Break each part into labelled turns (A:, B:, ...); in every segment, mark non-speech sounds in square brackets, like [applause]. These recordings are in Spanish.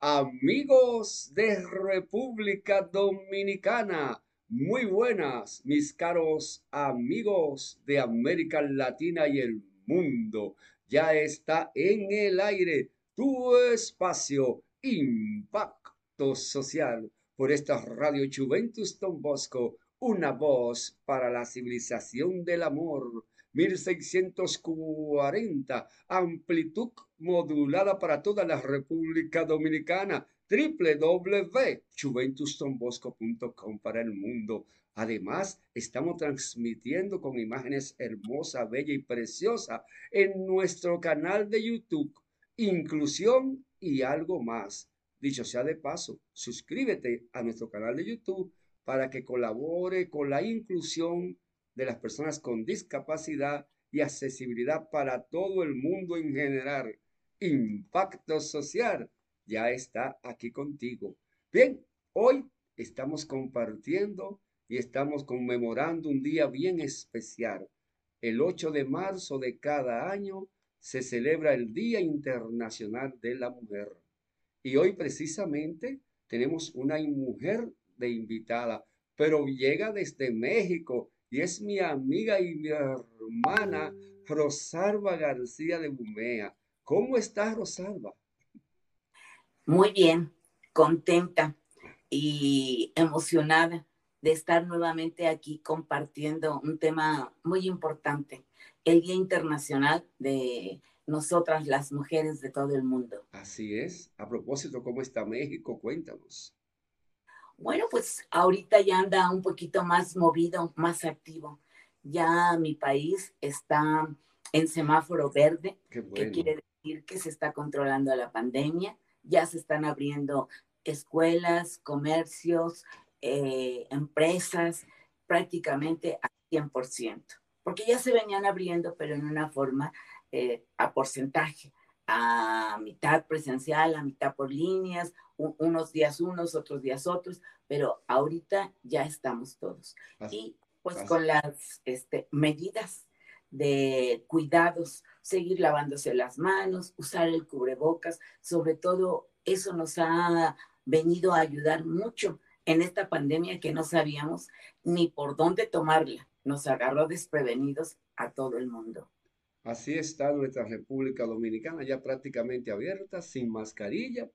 A: amigos de República Dominicana. Muy buenas, mis caros amigos de América Latina y el mundo. Ya está en el aire tu espacio Impacto Social por esta Radio Juventus Don Bosco, una voz para la civilización del amor 1640, amplitud modulada para toda la República Dominicana, www.juventustonbosco.com para el mundo. Además, estamos transmitiendo con imágenes hermosas, bella y preciosa en nuestro canal de YouTube, Inclusión y algo más. Dicho sea de paso, suscríbete a nuestro canal de YouTube para que colabore con la inclusión de las personas con discapacidad y accesibilidad para todo el mundo en general. Impacto social ya está aquí contigo. Bien, hoy estamos compartiendo y estamos conmemorando un día bien especial. El 8 de marzo de cada año se celebra el Día Internacional de la Mujer. Y hoy precisamente tenemos una mujer de invitada, pero llega desde México y es mi amiga y mi hermana Rosalba García de Bumea. ¿Cómo estás, Rosalba?
B: Muy bien, contenta y emocionada de estar nuevamente aquí compartiendo un tema muy importante, el Día Internacional de nosotras las mujeres de todo el mundo.
A: Así es. A propósito, ¿cómo está México? Cuéntanos.
B: Bueno, pues ahorita ya anda un poquito más movido, más activo. Ya mi país está en semáforo verde, que quiere decir que se está controlando la pandemia. Ya se están abriendo escuelas, comercios, eh, empresas, prácticamente al 100%, porque ya se venían abriendo, pero en una forma eh, a porcentaje a mitad presencial, a mitad por líneas, unos días unos, otros días otros, pero ahorita ya estamos todos. y pues con las este, medidas de cuidados, seguir lavándose las manos, usar el cubrebocas, sobre todo eso nos ha venido a ayudar mucho en esta pandemia que no sabíamos ni por dónde tomarla. Nos agarró desprevenidos a todo el mundo.
A: Así está nuestra República Dominicana ya prácticamente abierta, sin mascarilla.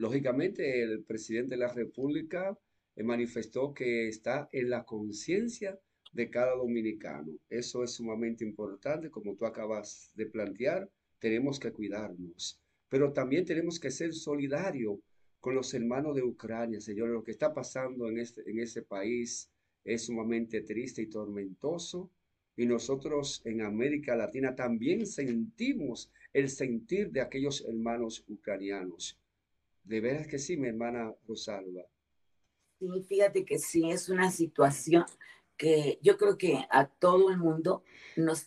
A: Lógicamente, el presidente de la República eh, manifestó que está en la conciencia de cada dominicano. Eso es sumamente importante, como tú acabas de plantear, tenemos que cuidarnos, pero también tenemos que ser solidarios con los hermanos de Ucrania, Señor. Lo que está pasando en, este, en ese país es sumamente triste y tormentoso y nosotros en América Latina también sentimos el sentir de aquellos hermanos ucranianos. De veras que sí, mi hermana Rosalba.
B: Sí, fíjate que sí, es una situación que yo creo que a todo el mundo nos,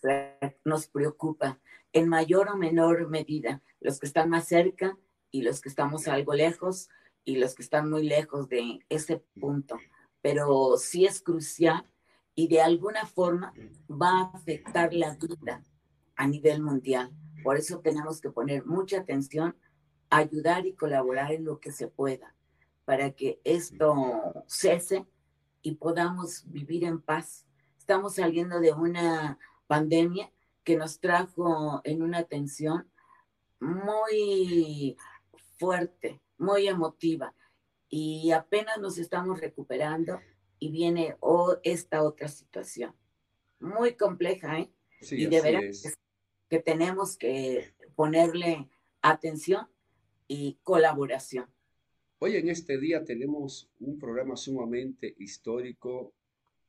B: nos preocupa en mayor o menor medida, los que están más cerca y los que estamos algo lejos y los que están muy lejos de ese punto. Pero sí es crucial y de alguna forma va a afectar la vida a nivel mundial. Por eso tenemos que poner mucha atención, ayudar y colaborar en lo que se pueda para que esto cese y podamos vivir en paz. Estamos saliendo de una pandemia que nos trajo en una tensión muy fuerte, muy emotiva y apenas nos estamos recuperando y viene esta otra situación. Muy compleja, ¿eh? Sí, y de veras que tenemos que ponerle atención y colaboración.
A: Hoy en este día tenemos un programa sumamente histórico,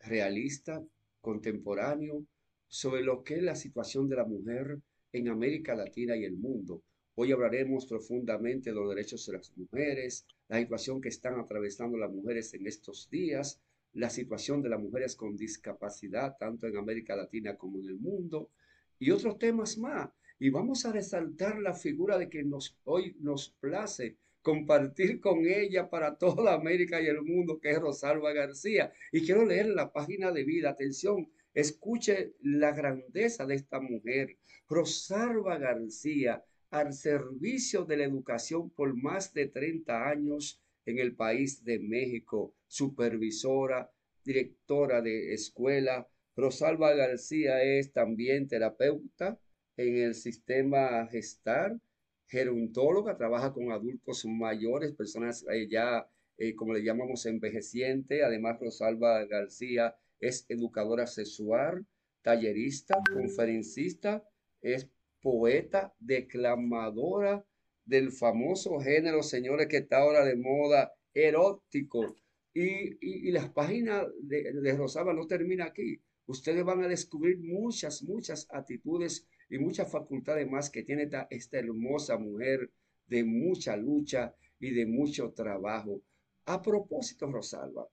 A: realista, contemporáneo, sobre lo que es la situación de la mujer en América Latina y el mundo. Hoy hablaremos profundamente de los derechos de las mujeres, la situación que están atravesando las mujeres en estos días, la situación de las mujeres con discapacidad, tanto en América Latina como en el mundo, y otros temas más. Y vamos a resaltar la figura de que nos, hoy nos place compartir con ella para toda América y el mundo, que es Rosalba García. Y quiero leer la página de vida. Atención, escuche la grandeza de esta mujer. Rosalba García al servicio de la educación por más de 30 años en el país de México, supervisora, directora de escuela. Rosalba García es también terapeuta en el sistema gestar, gerontóloga, trabaja con adultos mayores, personas eh, ya, eh, como le llamamos, envejeciente. Además, Rosalba García es educadora sexual, tallerista, conferencista, es poeta, declamadora del famoso género, señores, que está ahora de moda, erótico. Y, las páginas de, de Rosalba no termina aquí. Ustedes van a descubrir muchas, muchas actitudes y muchas facultades más que tiene esta, hermosa mujer de mucha lucha y de mucho trabajo. A propósito, Rosalba,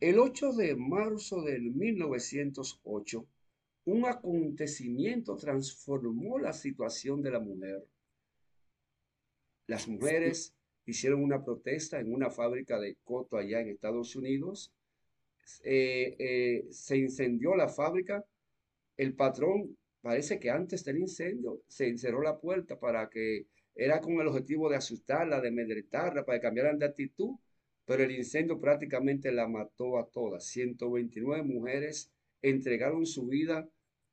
A: el 8 de marzo del 1908, un acontecimiento transformó la situación de la mujer. Las mujeres hicieron una protesta en una fábrica de coto allá en Estados Unidos. Eh, eh, se incendió la fábrica. El patrón, parece que antes del incendio, se encerró la puerta para que era con el objetivo de asustarla, de medretarla, para que cambiaran de actitud, pero el incendio prácticamente la mató a todas. 129 mujeres entregaron su vida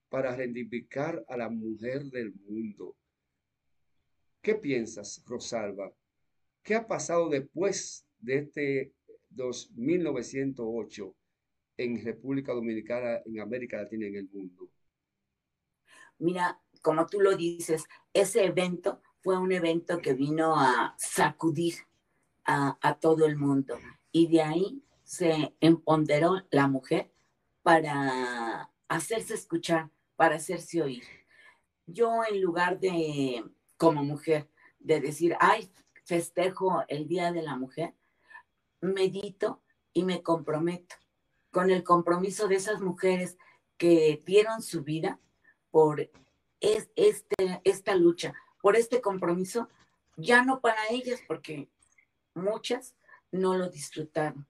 A: para reivindicar a la mujer del mundo. ¿Qué piensas, Rosalba? ¿Qué ha pasado después de este 1908 en República Dominicana, en América Latina y en el mundo?
B: Mira, como tú lo dices, ese evento fue un evento que vino a sacudir a, todo el mundo y de ahí se empoderó la mujer para hacerse escuchar, para hacerse oír. Yo en lugar de, como mujer, de decir, ay, festejo el Día de la Mujer, medito y me comprometo con el compromiso de esas mujeres que dieron su vida por este, esta lucha, por este compromiso, ya no para ellas, porque muchas no lo disfrutaron,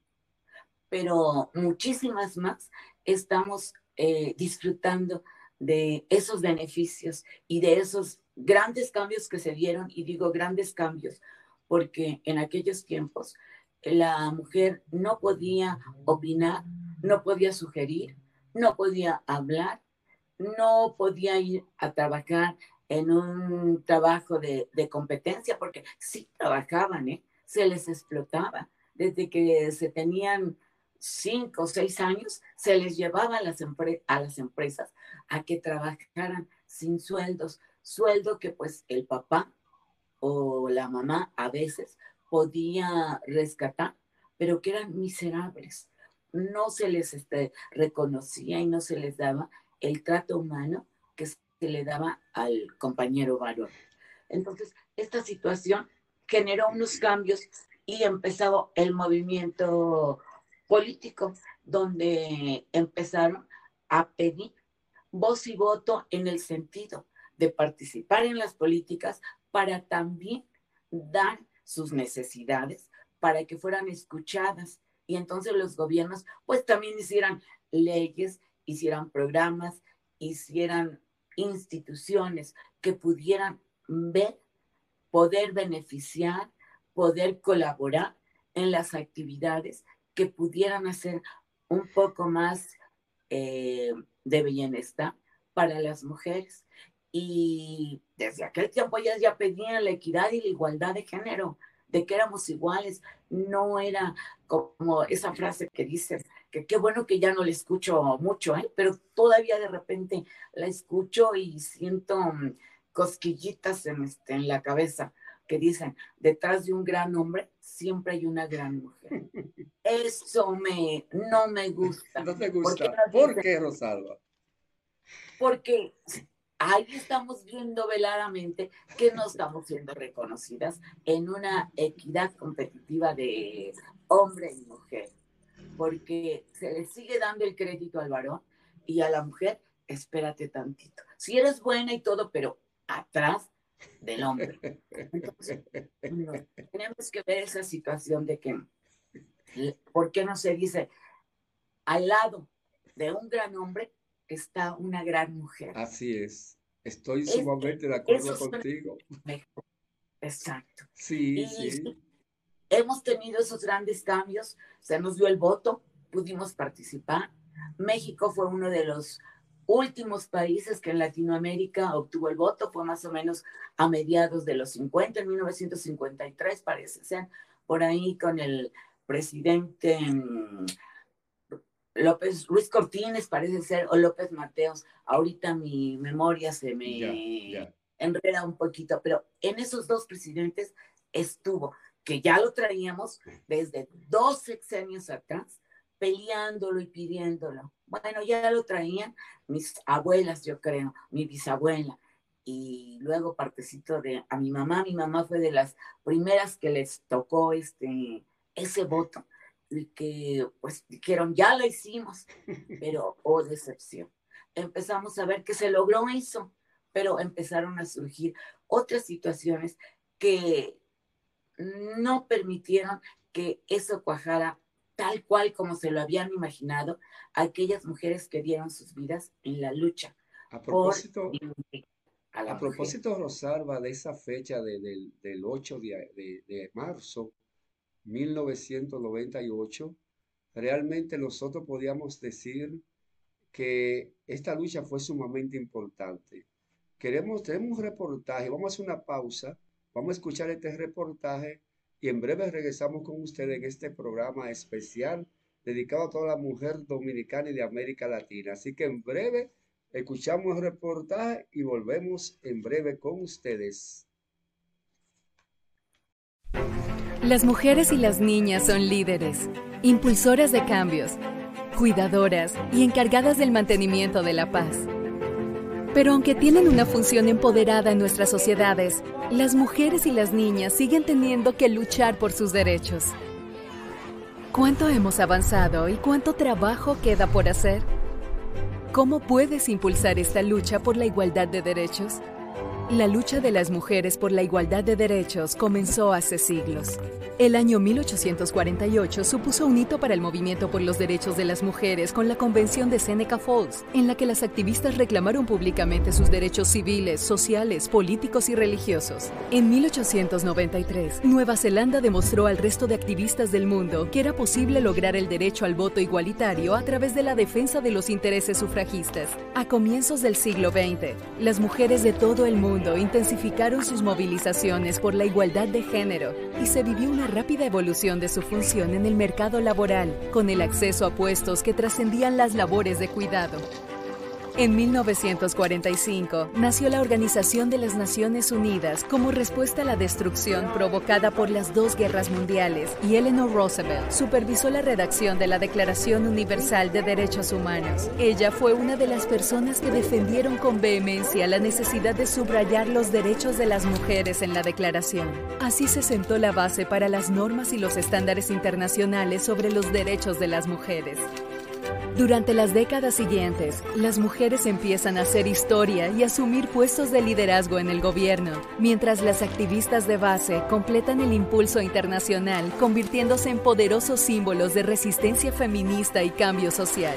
B: pero muchísimas más estamos eh, disfrutando de esos beneficios y de esos grandes cambios que se dieron, y digo grandes cambios, porque en aquellos tiempos la mujer no podía opinar, no podía sugerir, no podía hablar, no podía ir a trabajar en un trabajo de, competencia, porque sí trabajaban, ¿eh? se les explotaba. Desde que se tenían cinco o seis años, se les llevaba a las, a las empresas a que trabajaran sin sueldos, sueldo que pues el papá o la mamá a veces podía rescatar, pero que eran miserables. No se les este, reconocía y no se les daba el trato humano que se le daba al compañero varón. Entonces, esta situación generó unos cambios y empezó el movimiento político, donde empezaron a pedir voz y voto en el sentido de participar en las políticas para también dar sus necesidades, para que fueran escuchadas y entonces los gobiernos pues también hicieran leyes, hicieran programas, hicieran instituciones que pudieran ver, poder beneficiar, poder colaborar en las actividades que pudieran hacer un poco más eh, de bienestar para las mujeres. Y desde aquel tiempo ellas ya pedían la equidad y la igualdad de género, de que éramos iguales. No era como esa frase que dice que qué bueno que ya no la escucho mucho, ¿eh? pero todavía de repente la escucho y siento mm, cosquillitas en, este, en la cabeza que dicen, detrás de un gran hombre siempre hay una gran mujer. [laughs] Eso me, no me gusta. [laughs]
A: No te gusta. ¿Por qué, Rosalba?
B: Porque ahí estamos viendo veladamente que no estamos siendo reconocidas en una equidad competitiva de hombre y mujer, porque se le sigue dando el crédito al varón y a la mujer, espérate tantito. Si eres buena y todo, pero atrás del hombre. Entonces, tenemos que ver esa situación de que, ¿por qué no se dice al lado de un gran hombre está una gran mujer?
A: Así es. Estoy sumamente de acuerdo contigo.
B: Exacto.
A: Sí, sí.
B: Hemos tenido esos grandes cambios, se nos dio el voto, pudimos participar. México fue uno de los últimos países que en Latinoamérica obtuvo el voto, fue más o menos a mediados de los 50, en 1953 parece ser, por ahí con el presidente mm, López, Luis Cortines parece ser, o López Mateos. Ahorita mi memoria se me enreda un poquito, pero en esos dos presidentes estuvo, que ya lo traíamos desde dos sexenios atrás, peleándolo y pidiéndolo. Bueno, ya lo traían mis abuelas, yo creo, mi bisabuela, y luego partecito de a mi mamá. Mi mamá fue de las primeras que les tocó este, ese voto y que pues dijeron, ya lo hicimos, [laughs] pero oh decepción. Empezamos a ver que se logró eso, pero empezaron a surgir otras situaciones que no permitieron que eso cuajara tal cual como se lo habían imaginado aquellas mujeres que dieron sus vidas en la lucha.
A: A propósito, a, propósito Rosalba, de esa fecha del 8 de, de marzo, 1998, realmente nosotros podíamos decir que esta lucha fue sumamente importante. Queremos, tenemos un reportaje, vamos a hacer una pausa, vamos a escuchar este reportaje y en breve regresamos con ustedes en este programa especial dedicado a toda la mujer dominicana y de América Latina. Así que en breve escuchamos el reportaje y volvemos en breve con ustedes.
C: Las mujeres y las niñas son líderes, impulsoras de cambios, cuidadoras y encargadas del mantenimiento de la paz. Pero aunque tienen una función empoderada en nuestras sociedades, las mujeres y las niñas siguen teniendo que luchar por sus derechos. ¿Cuánto hemos avanzado y cuánto trabajo queda por hacer? ¿Cómo puedes impulsar esta lucha por la igualdad de derechos? La lucha de las mujeres por la igualdad de derechos comenzó hace siglos. El año 1848 supuso un hito para el movimiento por los derechos de las mujeres con la Convención de Seneca Falls, en la que las activistas reclamaron públicamente sus derechos civiles, sociales, políticos y religiosos. En 1893, Nueva Zelanda demostró al resto de activistas del mundo que era posible lograr el derecho al voto igualitario a través de la defensa de los intereses sufragistas. A comienzos del siglo XX, las mujeres de todo el mundo intensificaron sus movilizaciones por la igualdad de género y se vivió una rápida evolución de su función en el mercado laboral, con el acceso a puestos que trascendían las labores de cuidado. En 1945 nació la Organización de las Naciones Unidas como respuesta a la destrucción provocada por las dos guerras mundiales y Eleanor Roosevelt supervisó la redacción de la Declaración Universal de Derechos Humanos. Ella fue una de las personas que defendieron con vehemencia la necesidad de subrayar los derechos de las mujeres en la declaración. Así se sentó la base para las normas y los estándares internacionales sobre los derechos de las mujeres. Durante las décadas siguientes, las mujeres empiezan a hacer historia y asumir puestos de liderazgo en el gobierno, mientras las activistas de base completan el impulso internacional, convirtiéndose en poderosos símbolos de resistencia feminista y cambio social.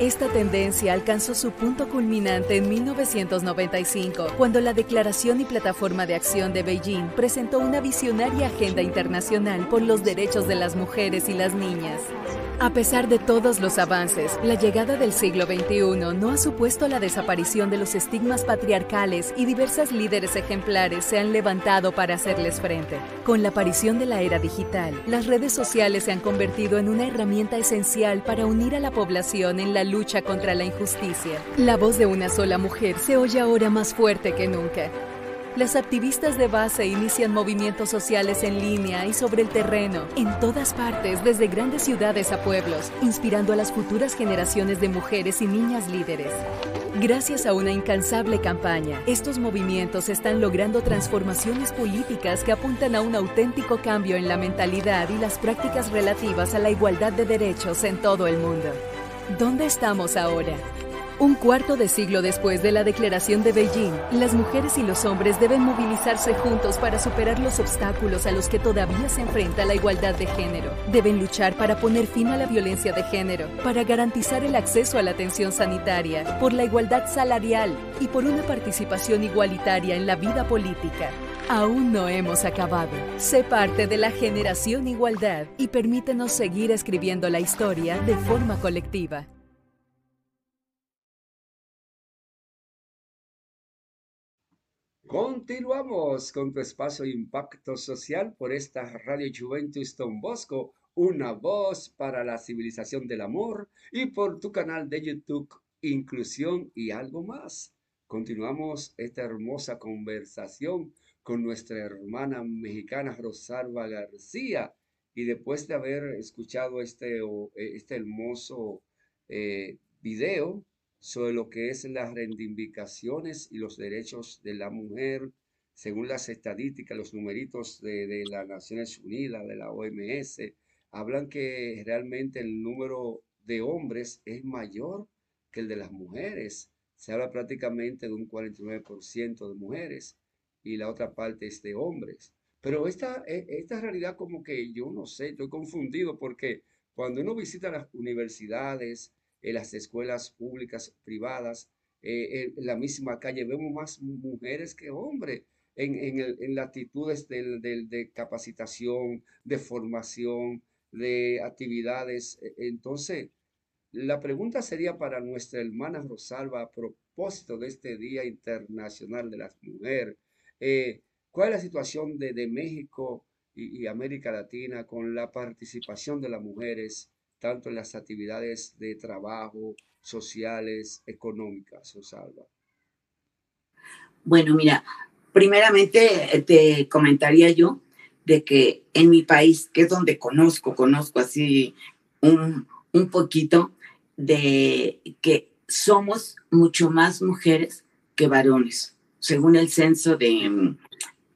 C: Esta tendencia alcanzó su punto culminante en 1995, cuando la Declaración y Plataforma de Acción de Beijing presentó una visionaria agenda internacional por los derechos de las mujeres y las niñas. A pesar de todos los avances, la llegada del siglo XXI no ha supuesto la desaparición de los estigmas patriarcales y diversas líderes ejemplares se han levantado para hacerles frente. Con la aparición de la era digital, las redes sociales se han convertido en una herramienta esencial para unir a la población en la lucha contra la injusticia. La voz de una sola mujer se oye ahora más fuerte que nunca. Las activistas de base inician movimientos sociales en línea y sobre el terreno, en todas partes, desde grandes ciudades a pueblos, inspirando a las futuras generaciones de mujeres y niñas líderes. Gracias a una incansable campaña, estos movimientos están logrando transformaciones políticas que apuntan a un auténtico cambio en la mentalidad y las prácticas relativas a la igualdad de derechos en todo el mundo. ¿Dónde estamos ahora? Un cuarto de siglo después de la declaración de Beijing, las mujeres y los hombres deben movilizarse juntos para superar los obstáculos a los que todavía se enfrenta la igualdad de género. Deben luchar para poner fin a la violencia de género, para garantizar el acceso a la atención sanitaria, por la igualdad salarial y por una participación igualitaria en la vida política. Aún no hemos acabado. Sé parte de la generación igualdad y permítenos seguir escribiendo la historia de forma colectiva.
A: Continuamos con tu espacio impacto social por esta Radio Juventus Don Bosco, una voz para la civilización del amor y por tu canal de YouTube Inclusión y algo más. Continuamos esta hermosa conversación con nuestra hermana mexicana Rosalba García y después de haber escuchado este, este hermoso eh, video sobre lo que es las reivindicaciones y los derechos de la mujer, según las estadísticas, los numeritos de, las Naciones Unidas, de la OMS, hablan que realmente el número de hombres es mayor que el de las mujeres. Se habla prácticamente de un 49% de mujeres y la otra parte es de hombres. Pero esta, e, esta realidad como que yo no sé, estoy confundido porque cuando uno visita las universidades, en las escuelas públicas, privadas, eh, en la misma calle, vemos más mujeres que hombres en, en, las actitudes de capacitación, de formación, de actividades. E, entonces, la pregunta sería para nuestra hermana Rosalba a propósito de este Día Internacional de las Mujeres. Eh, ¿Cuál es la situación de, México y, América Latina con la participación de las mujeres tanto en las actividades de trabajo, sociales, económicas, Rosalba?
B: Bueno, mira, primeramente eh, te comentaría yo de que en mi país, que es donde conozco, conozco así un poquito, de que somos mucho más mujeres que varones. Según el censo de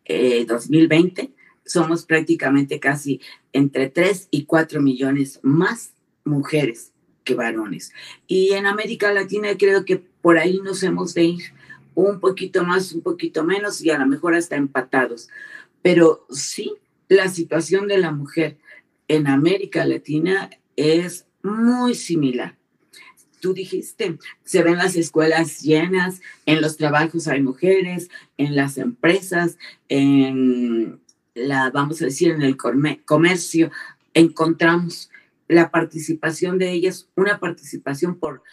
B: eh, 2020, somos prácticamente casi entre 3 y 4 millones más mujeres que varones. Y en América Latina creo que por ahí nos hemos de ir un poquito más, un poquito menos y a lo mejor hasta empatados. Pero sí, la situación de la mujer en América Latina es muy similar. Tú dijiste, se ven las escuelas llenas, en los trabajos hay mujeres, en las empresas, en la, vamos a decir, en el comercio, encontramos la participación de ellas, una participación por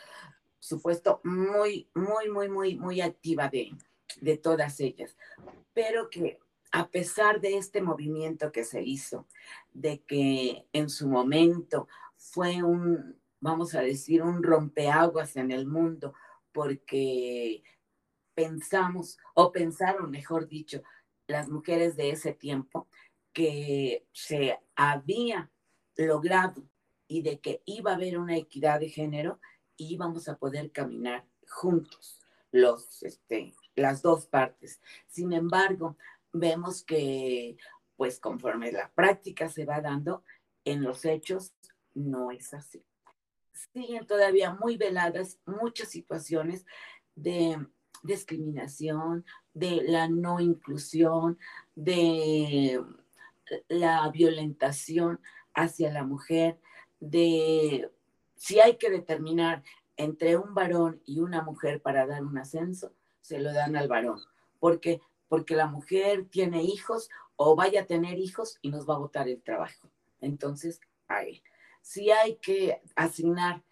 B: supuesto muy, muy, muy, muy, muy activa de, de todas ellas, pero que a pesar de este movimiento que se hizo, de que en su momento fue un, vamos a decir, un rompeaguas en el mundo, porque pensamos, o pensaron, mejor dicho, las mujeres de ese tiempo, que se había logrado y de que iba a haber una equidad de género y íbamos a poder caminar juntos los, este, las dos partes. Sin embargo, vemos que, pues conforme la práctica se va dando, en los hechos no es así. Siguen todavía muy veladas muchas situaciones de discriminación, de la no inclusión, de la violentación hacia la mujer, de si hay que determinar entre un varón y una mujer para dar un ascenso, se lo dan al varón. ¿Por qué? Porque la mujer tiene hijos o vaya a tener hijos y nos va a botar el trabajo. Entonces, a él. Si hay que asignar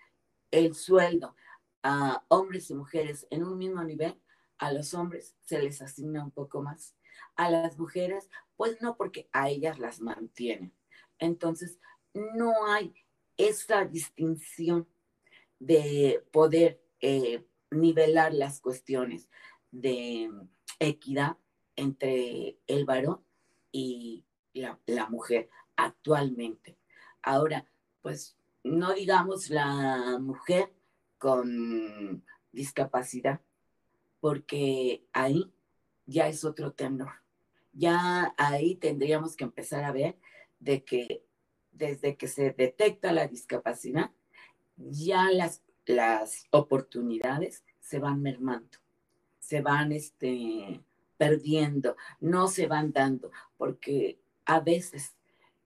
B: el sueldo a hombres y mujeres en un mismo nivel, a los hombres se les asigna un poco más. A las mujeres, pues no, porque a ellas las mantienen. Entonces, no hay esa distinción de poder eh, nivelar las cuestiones de equidad entre el varón y la, la mujer actualmente. Ahora, pues no digamos la mujer con discapacidad, porque ahí ya es otro tenor. Ya ahí tendríamos que empezar a ver de que desde que se detecta la discapacidad, ya las, las oportunidades se van mermando, se van este, perdiendo, no se van dando, porque a veces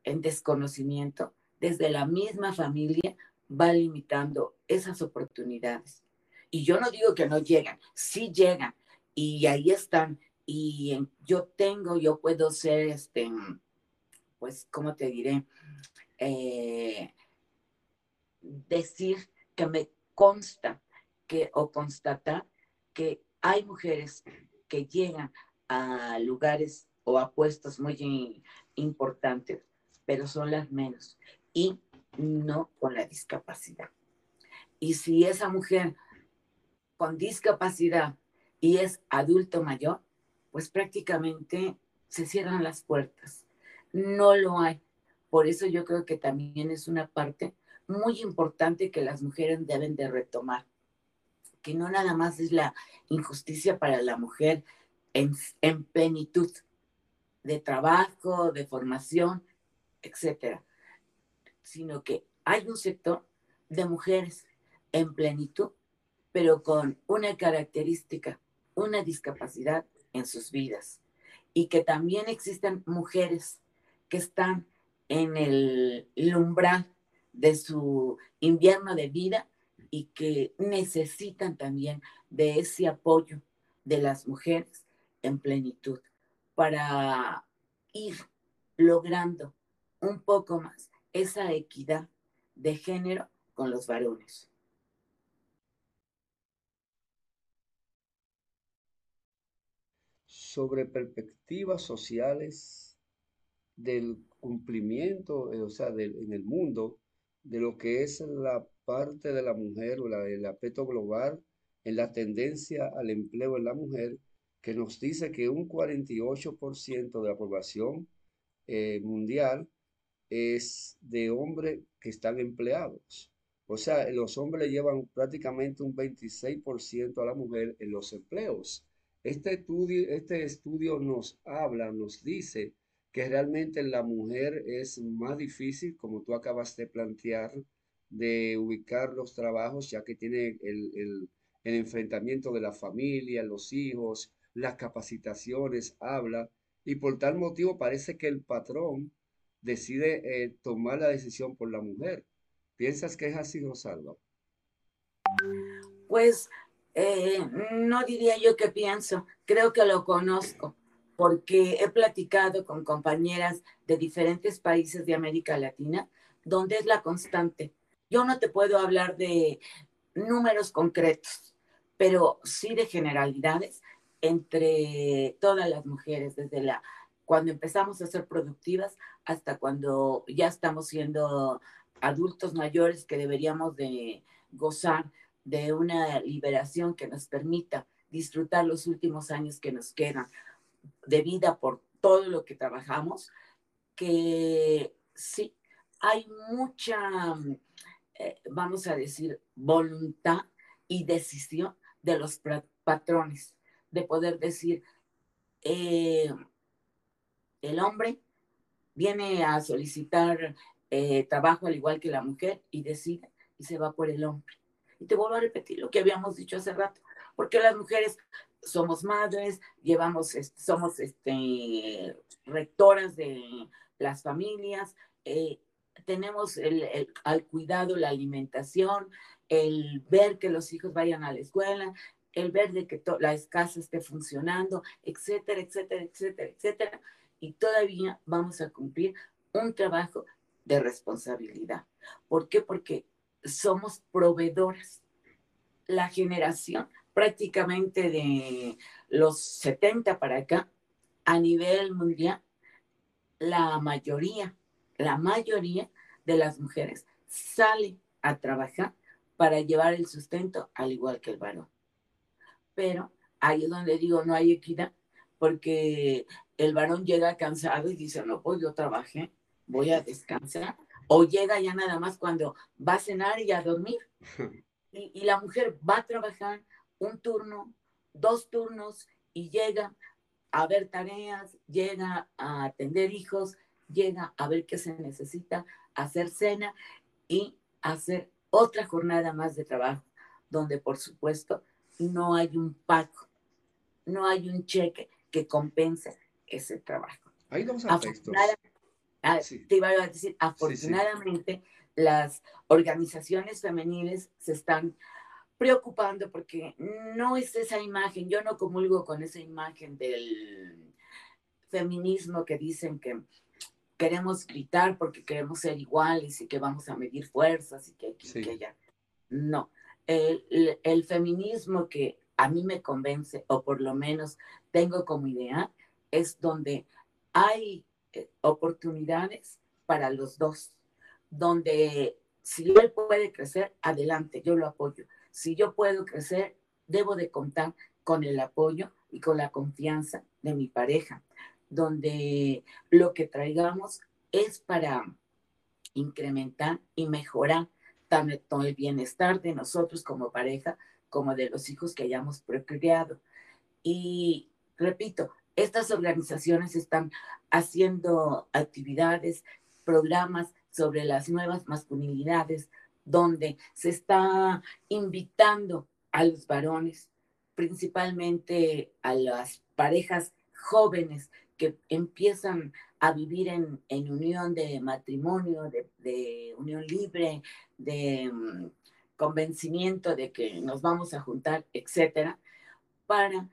B: en desconocimiento, desde la misma familia, va limitando esas oportunidades. Y yo no digo que no llegan, sí llegan y ahí están. Y yo tengo, yo puedo ser, este, pues, ¿cómo te diré? Eh, decir que me consta que, o constatar que hay mujeres que llegan a lugares o a puestos muy importantes, pero son las menos y no con la discapacidad. Y si esa mujer con discapacidad y es adulto mayor, pues prácticamente se cierran las puertas. No lo hay. Por eso yo creo que también es una parte muy importante que las mujeres deben de retomar, que no nada más es la injusticia para la mujer en, en plenitud de trabajo, de formación, etcétera, sino que hay un sector de mujeres en plenitud, pero con una característica, una discapacidad en sus vidas. Y que también existen mujeres que están en el umbral de su invierno de vida y que necesitan también de ese apoyo de las mujeres en plenitud para ir logrando un poco más esa equidad de género con los varones.
A: Sobre perspectivas sociales del cumplimiento, eh, o sea, en el mundo, de lo que es la parte de la mujer o la, el aspecto global en la tendencia al empleo en la mujer, que nos dice que un 48% de la población eh, mundial es de hombres que están empleados. O sea, los hombres llevan prácticamente un 26% a la mujer en los empleos. Este estudio, este estudio nos habla, nos dice que realmente la mujer es más difícil, como tú acabas de plantear, de ubicar los trabajos, ya que tiene el, enfrentamiento de la familia, los hijos, las capacitaciones, habla, y por tal motivo parece que el patrón decide eh, tomar la decisión por la mujer. ¿Piensas que es así, Rosalba?
B: Pues eh, no diría yo que pienso, creo que lo conozco porque he platicado con compañeras de diferentes países de América Latina, donde es la constante. Yo no te puedo hablar de números concretos, pero sí de generalidades entre todas las mujeres, desde la cuando empezamos a ser productivas hasta cuando ya estamos siendo adultos mayores que deberíamos de gozar de una liberación que nos permita disfrutar los últimos años que nos quedan de vida por todo lo que trabajamos, que sí, hay mucha, eh, vamos a decir, voluntad y decisión de los patrones de poder decir, eh, el hombre viene a solicitar eh, trabajo al igual que la mujer y decide y se va por el hombre. Y te vuelvo a repetir lo que habíamos dicho hace rato, porque las mujeres somos madres, llevamos, somos este, rectoras de las familias, eh, tenemos el, al cuidado la alimentación, el ver que los hijos vayan a la escuela, el ver de que la casa esté funcionando, etcétera, etcétera, etcétera, etcétera. Y todavía vamos a cumplir un trabajo de responsabilidad. ¿Por qué? Porque somos proveedoras. La generación prácticamente de los 70 para acá, a nivel mundial, la mayoría, la mayoría de las mujeres sale a trabajar para llevar el sustento al igual que el varón. Pero ahí es donde digo, no hay equidad, porque el varón llega cansado y dice, no, pues yo trabajé, voy a descansar. O llega ya nada más cuando va a cenar y a dormir. [laughs] Y, y la mujer va a trabajar, un turno, dos turnos y llega a ver tareas, llega a atender hijos, llega a ver qué se necesita, hacer cena y hacer otra jornada más de trabajo donde por supuesto no hay un pago, no hay un cheque que compense ese trabajo.
A: Hay dos aspectos.
B: Ah, te iba a decir, afortunadamente las organizaciones femeniles se están preocupando porque no es esa imagen, yo no comulgo con esa imagen del feminismo que dicen que queremos gritar porque queremos ser iguales y que vamos a medir fuerzas y que, que ya. No, el, el, feminismo que a mí me convence, o por lo menos tengo como idea, es donde hay eh, oportunidades para los dos, donde si él puede crecer, adelante, yo lo apoyo. Si yo puedo crecer, debo de contar con el apoyo y con la confianza de mi pareja, donde lo que traigamos es para incrementar y mejorar tanto el bienestar de nosotros como pareja, como de los hijos que hayamos procreado. Y repito, estas organizaciones están haciendo actividades, programas sobre las nuevas masculinidades, donde se está invitando a los varones, principalmente a las parejas jóvenes que empiezan a vivir en, unión de matrimonio, de, unión libre, de mm, convencimiento de que nos vamos a juntar, etcétera, para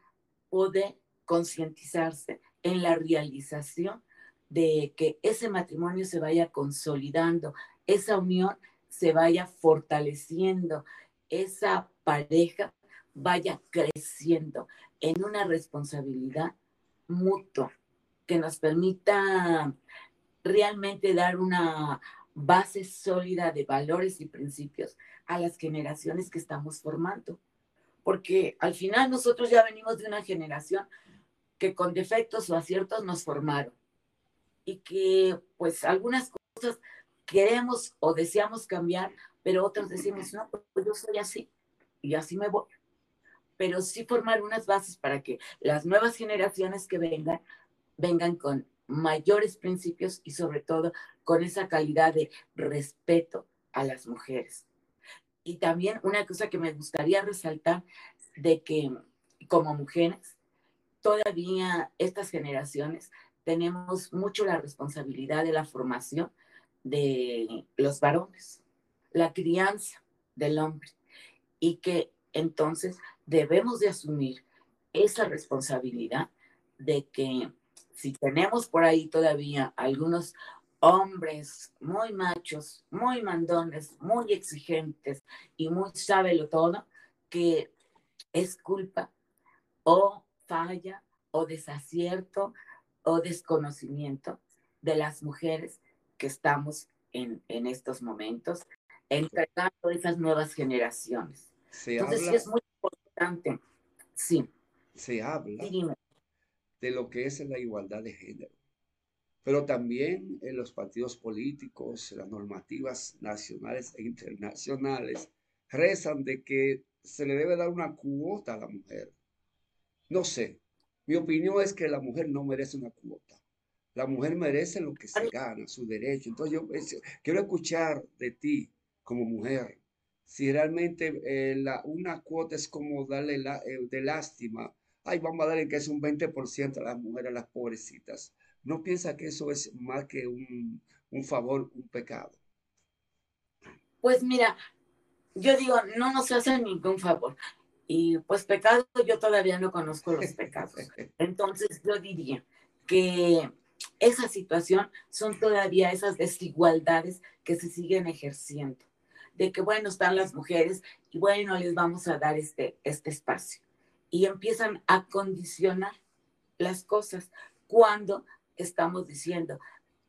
B: poder concientizarse en la realización de que ese matrimonio se vaya consolidando, esa unión se vaya fortaleciendo, esa pareja vaya creciendo en una responsabilidad mutua que nos permita realmente dar una base sólida de valores y principios a las generaciones que estamos formando. Porque al final nosotros ya venimos de una generación que con defectos o aciertos nos formaron y que pues algunas cosas queremos o deseamos cambiar, pero otros decimos, no, pues yo soy así y así me voy. Pero sí formar unas bases para que las nuevas generaciones que vengan, vengan con mayores principios y sobre todo con esa calidad de respeto a las mujeres. Y también una cosa que me gustaría resaltar de que como mujeres todavía estas generaciones tenemos mucho la responsabilidad de la formación de los varones, la crianza del hombre, y que entonces debemos de asumir esa responsabilidad de que si tenemos por ahí todavía algunos hombres muy machos, muy mandones, muy exigentes y muy sábelo todo, que es culpa o falla o desacierto o desconocimiento de las mujeres que estamos en, en estos momentos entregando esas nuevas generaciones. Entonces sí es muy importante. Sí.
A: Se habla de lo que es la igualdad de género, pero también en los partidos políticos, las normativas nacionales e internacionales rezan de que se le debe dar una cuota a la mujer no sé. Mi opinión es que la mujer no merece una cuota. La mujer merece lo que se gana, su derecho. Entonces yo quiero escuchar de ti como mujer si realmente eh, la, una cuota es como darle la, eh, de lástima. Ay, vamos a darle que es un 20% a las mujeres, a las pobrecitas. ¿No piensa que eso es más que un, un favor, un pecado?
B: Pues mira, yo digo, no nos hace ningún favor. Y pues pecado, yo todavía no conozco los pecados. [laughs] Entonces yo diría que esa situación son todavía esas desigualdades que se siguen ejerciendo. De que, bueno, están las mujeres y bueno, les vamos a dar este, este espacio. Y empiezan a condicionar las cosas cuando estamos diciendo,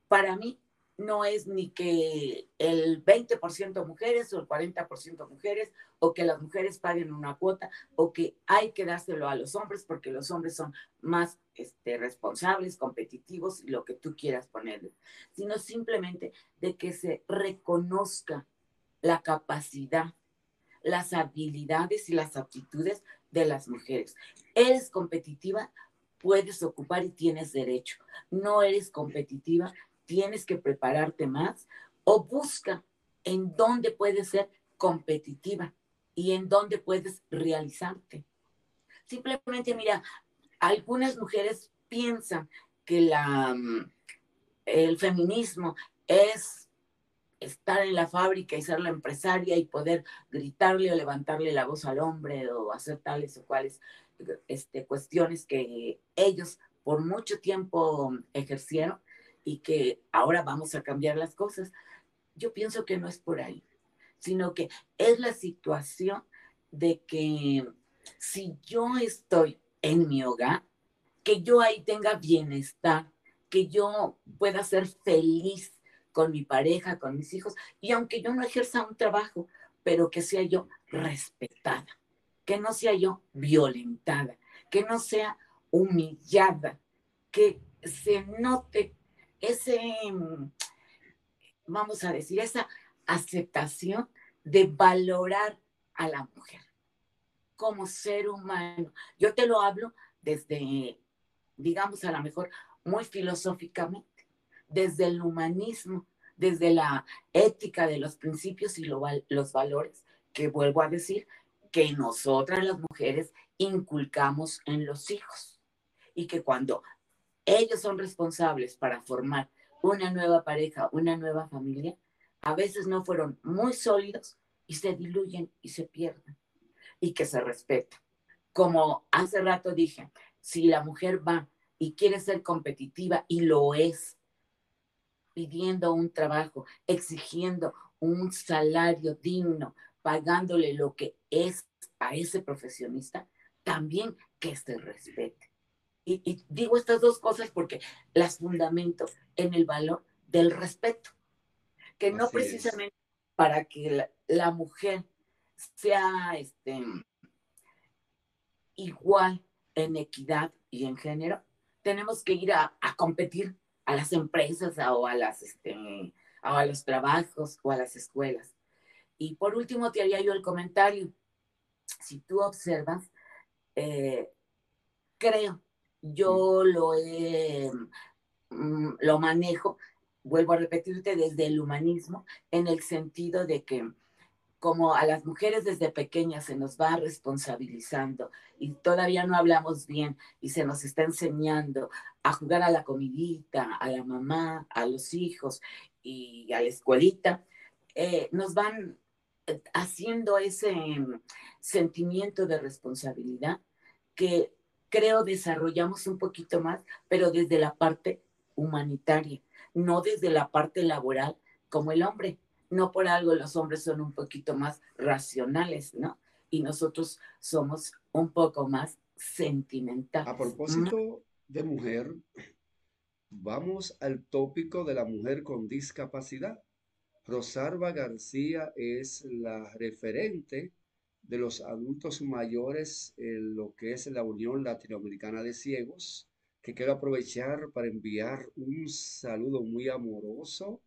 B: para mí no es ni que el 20% mujeres o el 40% mujeres o que las mujeres paguen una cuota o que hay que dárselo a los hombres porque los hombres son más este, responsables, competitivos y lo que tú quieras ponerle, sino simplemente de que se reconozca la capacidad, las habilidades y las aptitudes de las mujeres. Eres competitiva, puedes ocupar y tienes derecho. No eres competitiva, tienes que prepararte más o busca en dónde puedes ser competitiva y en dónde puedes realizarte. Simplemente, mira, algunas mujeres piensan que la, mm, el feminismo es estar en la fábrica y ser la empresaria y poder gritarle o levantarle la voz al hombre o hacer tales o cuales este, cuestiones que ellos por mucho tiempo ejercieron y que ahora vamos a cambiar las cosas. Yo pienso que no es por ahí, sino que es la situación de que si yo estoy en mi hogar, que yo ahí tenga bienestar, que yo pueda ser feliz con mi pareja, con mis hijos, y aunque yo no ejerza un trabajo, pero que sea yo respetada, que no sea yo violentada, que no sea humillada, que se note ese, vamos a decir, esa aceptación de valorar a la mujer como ser humano. Yo te lo hablo desde, digamos, a lo mejor muy filosóficamente, desde el humanismo, desde la ética de los principios y los valores, que vuelvo a decir, que nosotras las mujeres inculcamos en los hijos. Y que cuando ellos son responsables para formar una nueva pareja, una nueva familia, a veces no fueron muy sólidos y se diluyen y se pierden y que se respete. Como hace rato dije, si la mujer va y quiere ser competitiva y lo es, pidiendo un trabajo, exigiendo un salario digno, pagándole lo que es a ese profesionista, también que se respete. Y, digo estas dos cosas porque las fundamento en el valor del respeto, que no precisamente para que la mujer sea este, igual en equidad y en género, tenemos que ir a, competir a las empresas o a, las, este, a los trabajos o a las escuelas. Y por último, te haría yo el comentario. Si tú observas, eh, creo, yo lo, mm, lo manejo, vuelvo a repetirte, desde el humanismo, en el sentido de que como a las mujeres desde pequeñas se nos va responsabilizando y todavía no hablamos bien y se nos está enseñando a jugar a la comidita, a la mamá, a los hijos y a la escuelita, eh, nos van eh, haciendo ese mm, sentimiento de responsabilidad que creo desarrollamos un poquito más, pero desde la parte humanitaria, no desde la parte laboral como el hombre no por algo los hombres son un poquito más racionales, ¿no? Y nosotros somos un poco más sentimentales.
A: A propósito de mujer, vamos al tópico de la mujer con discapacidad. Rosarba García es la referente de los adultos mayores en lo que es la Unión Latinoamericana de Ciegos, que quiero aprovechar para enviar un saludo muy amoroso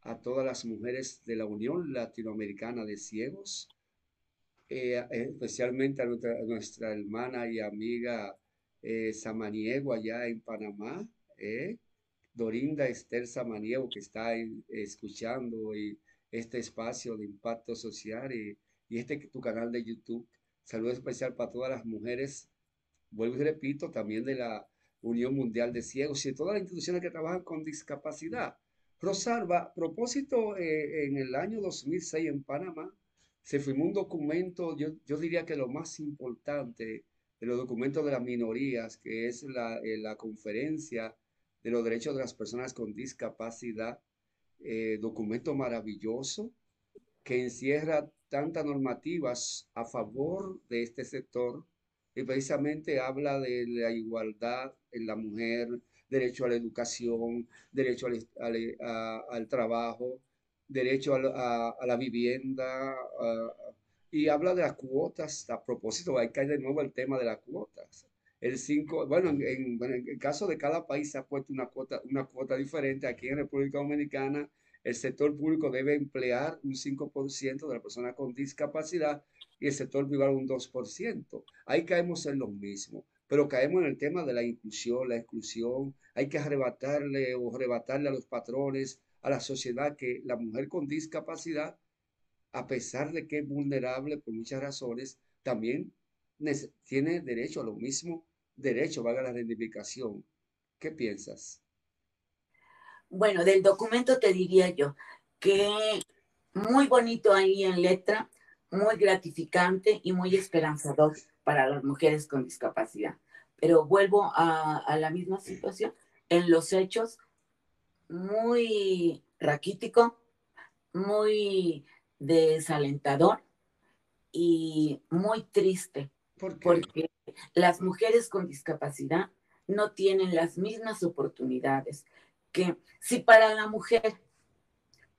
A: a todas las mujeres de la Unión Latinoamericana de Ciegos, eh, especialmente a nuestra, hermana y amiga eh, Samaniego allá en Panamá, eh, Dorinda Esther Samaniego, que está escuchando este espacio de impacto social y, y este tu canal de YouTube. Saludo especial para todas las mujeres, vuelvo y repito, también de la Unión Mundial de Ciegos y de todas las instituciones que trabajan con discapacidad. Rosalba, a propósito, eh, en el año 2006 en Panamá se firmó un documento, yo, yo, diría que lo más importante de los documentos de las minorías, que es la, eh, la conferencia de los derechos de las personas con discapacidad, eh, documento maravilloso que encierra tantas normativas a favor de este sector y precisamente habla de la igualdad en la mujer, derecho a la educación, derecho al, trabajo, derecho a, la vivienda, y habla de las cuotas. A propósito, hay que de nuevo el tema de las cuotas. El 5, bueno, en, el caso de cada país se ha puesto una cuota, una cuota diferente. Aquí en República Dominicana, el sector público debe emplear un 5% de la persona con discapacidad y el sector privado un 2%. Ahí caemos en lo mismo pero caemos en el tema de la inclusión, la exclusión. Hay que arrebatarle o arrebatarle a los patrones, a la sociedad, que la mujer con discapacidad a pesar de que es vulnerable por muchas razones, también tiene derecho a lo mismo, derecho, valga la reivindicación. ¿Qué piensas?
B: Bueno, del documento te diría yo que muy bonito ahí en letra, muy gratificante y muy esperanzador para las mujeres con discapacidad. Pero vuelvo a, a la misma situación. En los hechos, muy raquítico, muy desalentador y muy triste. Porque las mujeres con discapacidad no tienen las mismas oportunidades que si para la mujer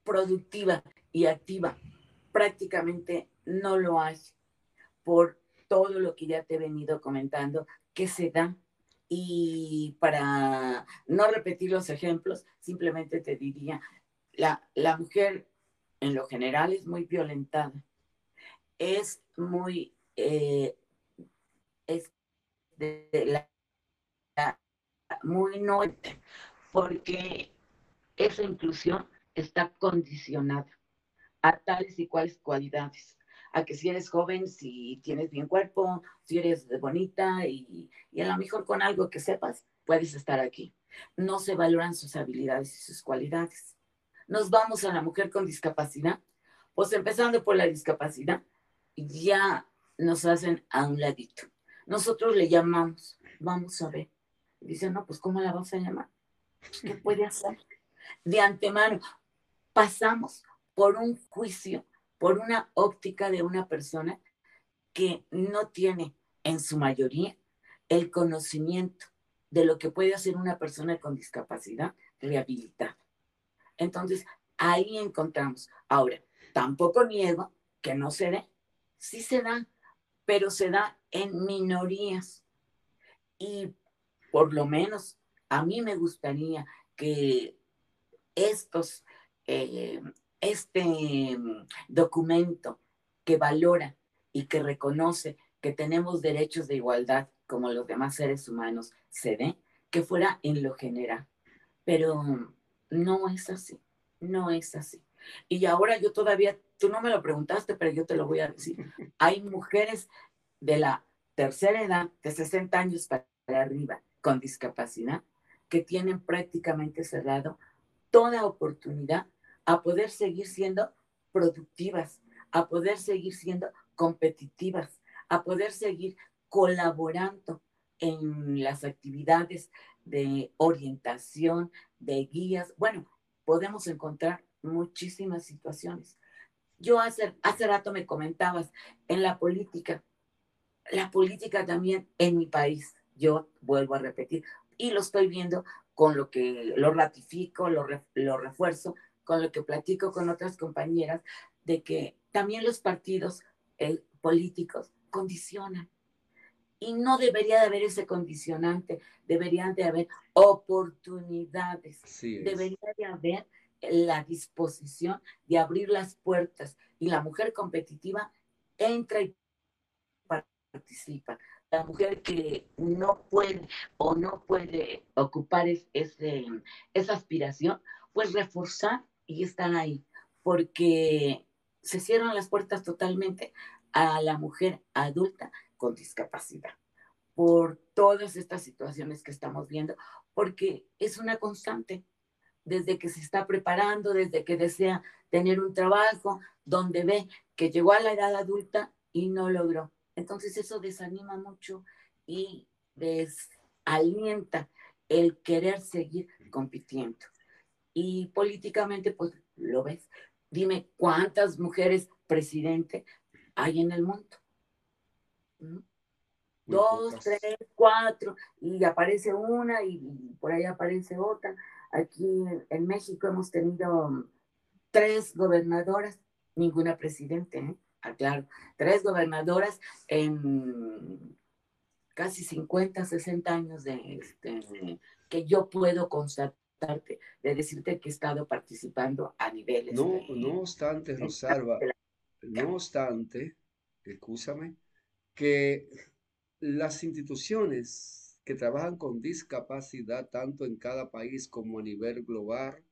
B: productiva y activa prácticamente no lo hay por todo lo que ya te he venido comentando que se da. Y para no repetir los ejemplos, simplemente te diría, la, la mujer en lo general es muy violentada, es muy, eh, es la, muy no, porque esa inclusión está condicionada a tales y cuales cualidades. A que si eres joven, si tienes bien cuerpo, si eres bonita y, y a lo mejor con algo que sepas, puedes estar aquí. No se valoran sus habilidades y sus cualidades. Nos vamos a la mujer con discapacidad, pues empezando por la discapacidad, ya nos hacen a un ladito. Nosotros le llamamos, vamos a ver. Dicen, no, pues ¿cómo la vas a llamar? [laughs] ¿Qué puede hacer? De antemano, pasamos por un juicio, por una óptica de una persona que no tiene en su mayoría el conocimiento de lo que puede hacer una persona con discapacidad rehabilitada. Entonces, ahí encontramos. Ahora, tampoco niego que no se dé. Sí se da, pero se da en minorías. Y por lo menos a mí me gustaría que estos, eh, este documento que valora y que reconoce que tenemos derechos de igualdad como los demás seres humanos se dé, que fuera en lo general. Pero no es así, no es así. Y ahora yo todavía, tú no me lo preguntaste, pero yo te lo voy a decir. [laughs] Hay mujeres de la tercera edad, de 60 años para arriba, con discapacidad, que tienen prácticamente cerrado toda oportunidad a poder seguir siendo productivas, a poder seguir siendo competitivas, a poder seguir colaborando en las actividades de orientación, de guías. Bueno, podemos encontrar muchísimas situaciones. Yo hace, hace rato me comentabas, en la política, la política también en mi país, yo vuelvo a repetir, y lo estoy viendo con lo que lo ratifico, lo, lo refuerzo, con lo que platico con otras compañeras, de que también los partidos eh, políticos condicionan. Y no debería de haber ese condicionante, deberían de haber oportunidades, debería de haber la disposición de abrir las puertas y la mujer competitiva entra y participa la mujer que no puede o no puede ocupar esa aspiración, pues reforzar y estar ahí, porque se cierran las puertas totalmente a la mujer adulta con discapacidad por todas estas situaciones que estamos viendo, porque es una constante desde que se está preparando, desde que desea tener un trabajo, donde ve que llegó a la edad adulta y no logró. Entonces eso desanima mucho y desalienta el querer seguir compitiendo. Y políticamente, pues lo ves. Dime cuántas mujeres presidente hay en el mundo. ¿Mm? Dos, tres, cuatro, y aparece una y, por ahí aparece otra. Aquí en, México hemos tenido tres gobernadoras, ninguna presidente, ¿eh? Aclaro, tres gobernadoras en casi 50, 60 años de este, que yo puedo constatarte, de decirte que he estado participando a niveles.
A: No, no obstante, Rosalba, no obstante, escúchame, que las instituciones que trabajan con discapacidad, tanto en cada país como a nivel global,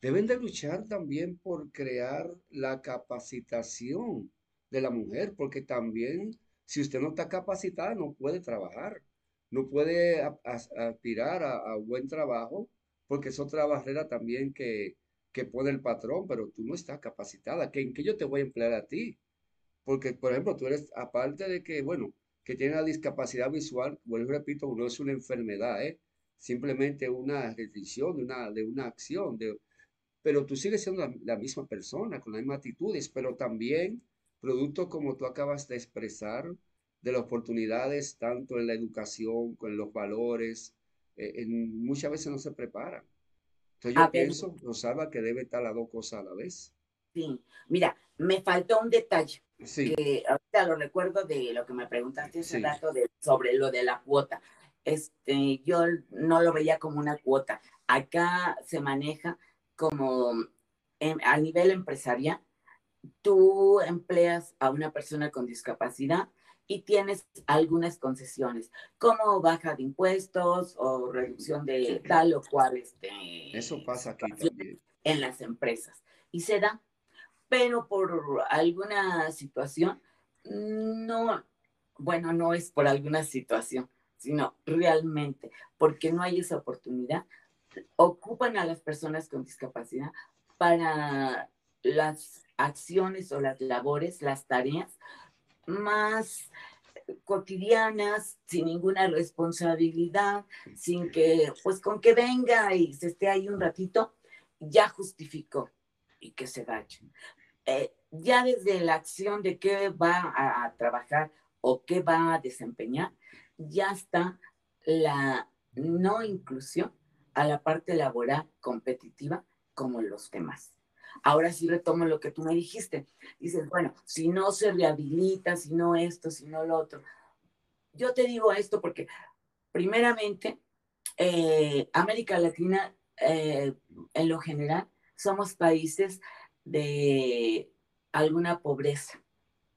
A: deben de luchar también por crear la capacitación de la mujer, porque también si usted no está capacitada no puede trabajar, no puede aspirar a, buen trabajo, porque es otra barrera también que, que pone el patrón, pero tú no estás capacitada. ¿En qué yo te voy a emplear a ti? Porque, por ejemplo, tú eres, aparte de que, bueno, que tiene la discapacidad visual, vuelvo repito, no es una enfermedad, ¿eh? simplemente una restricción de una, de una acción, de, pero tú sigues siendo la, misma persona, con las mismas actitudes, pero también producto como tú acabas de expresar, de las oportunidades tanto en la educación, con los valores, eh, muchas veces no se preparan. Entonces yo pienso, Rosalba, que debe estar las dos cosas a la vez.
B: Sí, mira, me faltó un detalle que ahorita lo recuerdo de lo que me preguntaste hace rato sobre lo de la cuota. Este, yo no lo veía como una cuota. Acá se maneja como a nivel empresarial. Tú empleas a una persona con discapacidad y tienes algunas concesiones, como baja de impuestos o reducción de tal o cual. Este,
A: Eso pasa aquí también.
B: En las empresas. Y se da pero por alguna situación, no, bueno, no es por alguna situación, sino realmente porque no hay esa oportunidad, ocupan a las personas con discapacidad para las acciones o las labores, las tareas más cotidianas, sin ninguna responsabilidad, sin que, pues con que venga y se esté ahí un ratito, ya justificó y que se vayan. Eh, ya desde la acción de qué va a, trabajar o qué va a desempeñar, ya está la no inclusión a la parte laboral competitiva como los demás. Ahora sí retomo lo que tú me dijiste. Dices, bueno, si no se rehabilita, si no esto, si no lo otro. Yo te digo esto porque, primeramente, eh, América Latina, eh, en lo general, somos países de alguna pobreza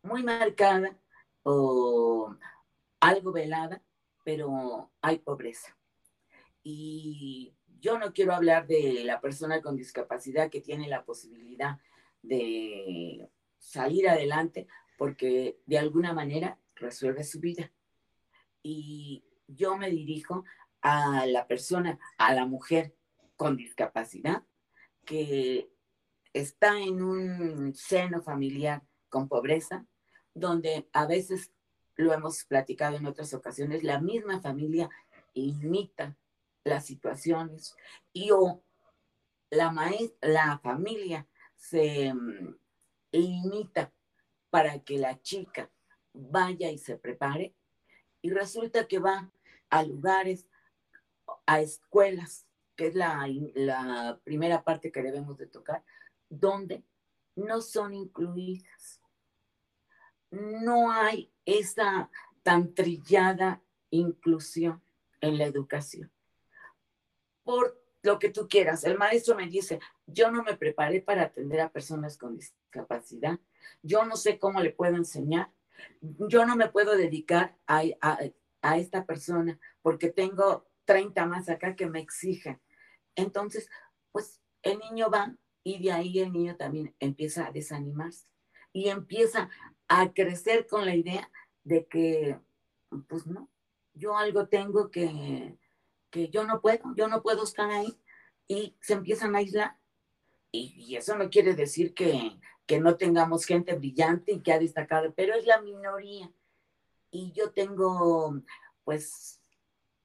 B: muy marcada o algo velada, pero hay pobreza. Y yo no quiero hablar de la persona con discapacidad que tiene la posibilidad de salir adelante porque de alguna manera resuelve su vida. Y yo me dirijo a la persona, a la mujer con discapacidad que está en un seno familiar con pobreza, donde a veces lo hemos platicado en otras ocasiones, la misma familia imita las situaciones y o la, la familia se mm, limita para que la chica vaya y se prepare y resulta que va a lugares, a escuelas, que es la, la primera parte que debemos de tocar, donde no son incluidas. No hay esa tan trillada inclusión en la educación. Por lo que tú quieras, el maestro me dice, yo no me preparé para atender a personas con discapacidad, yo no sé cómo le puedo enseñar, yo no me puedo dedicar a, a esta persona porque tengo 30 más acá que me exigen. Entonces, pues el niño va y de ahí el niño también empieza a desanimarse y empieza a crecer con la idea de que, pues no, yo algo tengo que, que yo no puedo, yo no puedo estar ahí y se empiezan a aislar. Y, eso no quiere decir que, que no tengamos gente brillante y que ha destacado, pero es la minoría. Y yo tengo, pues,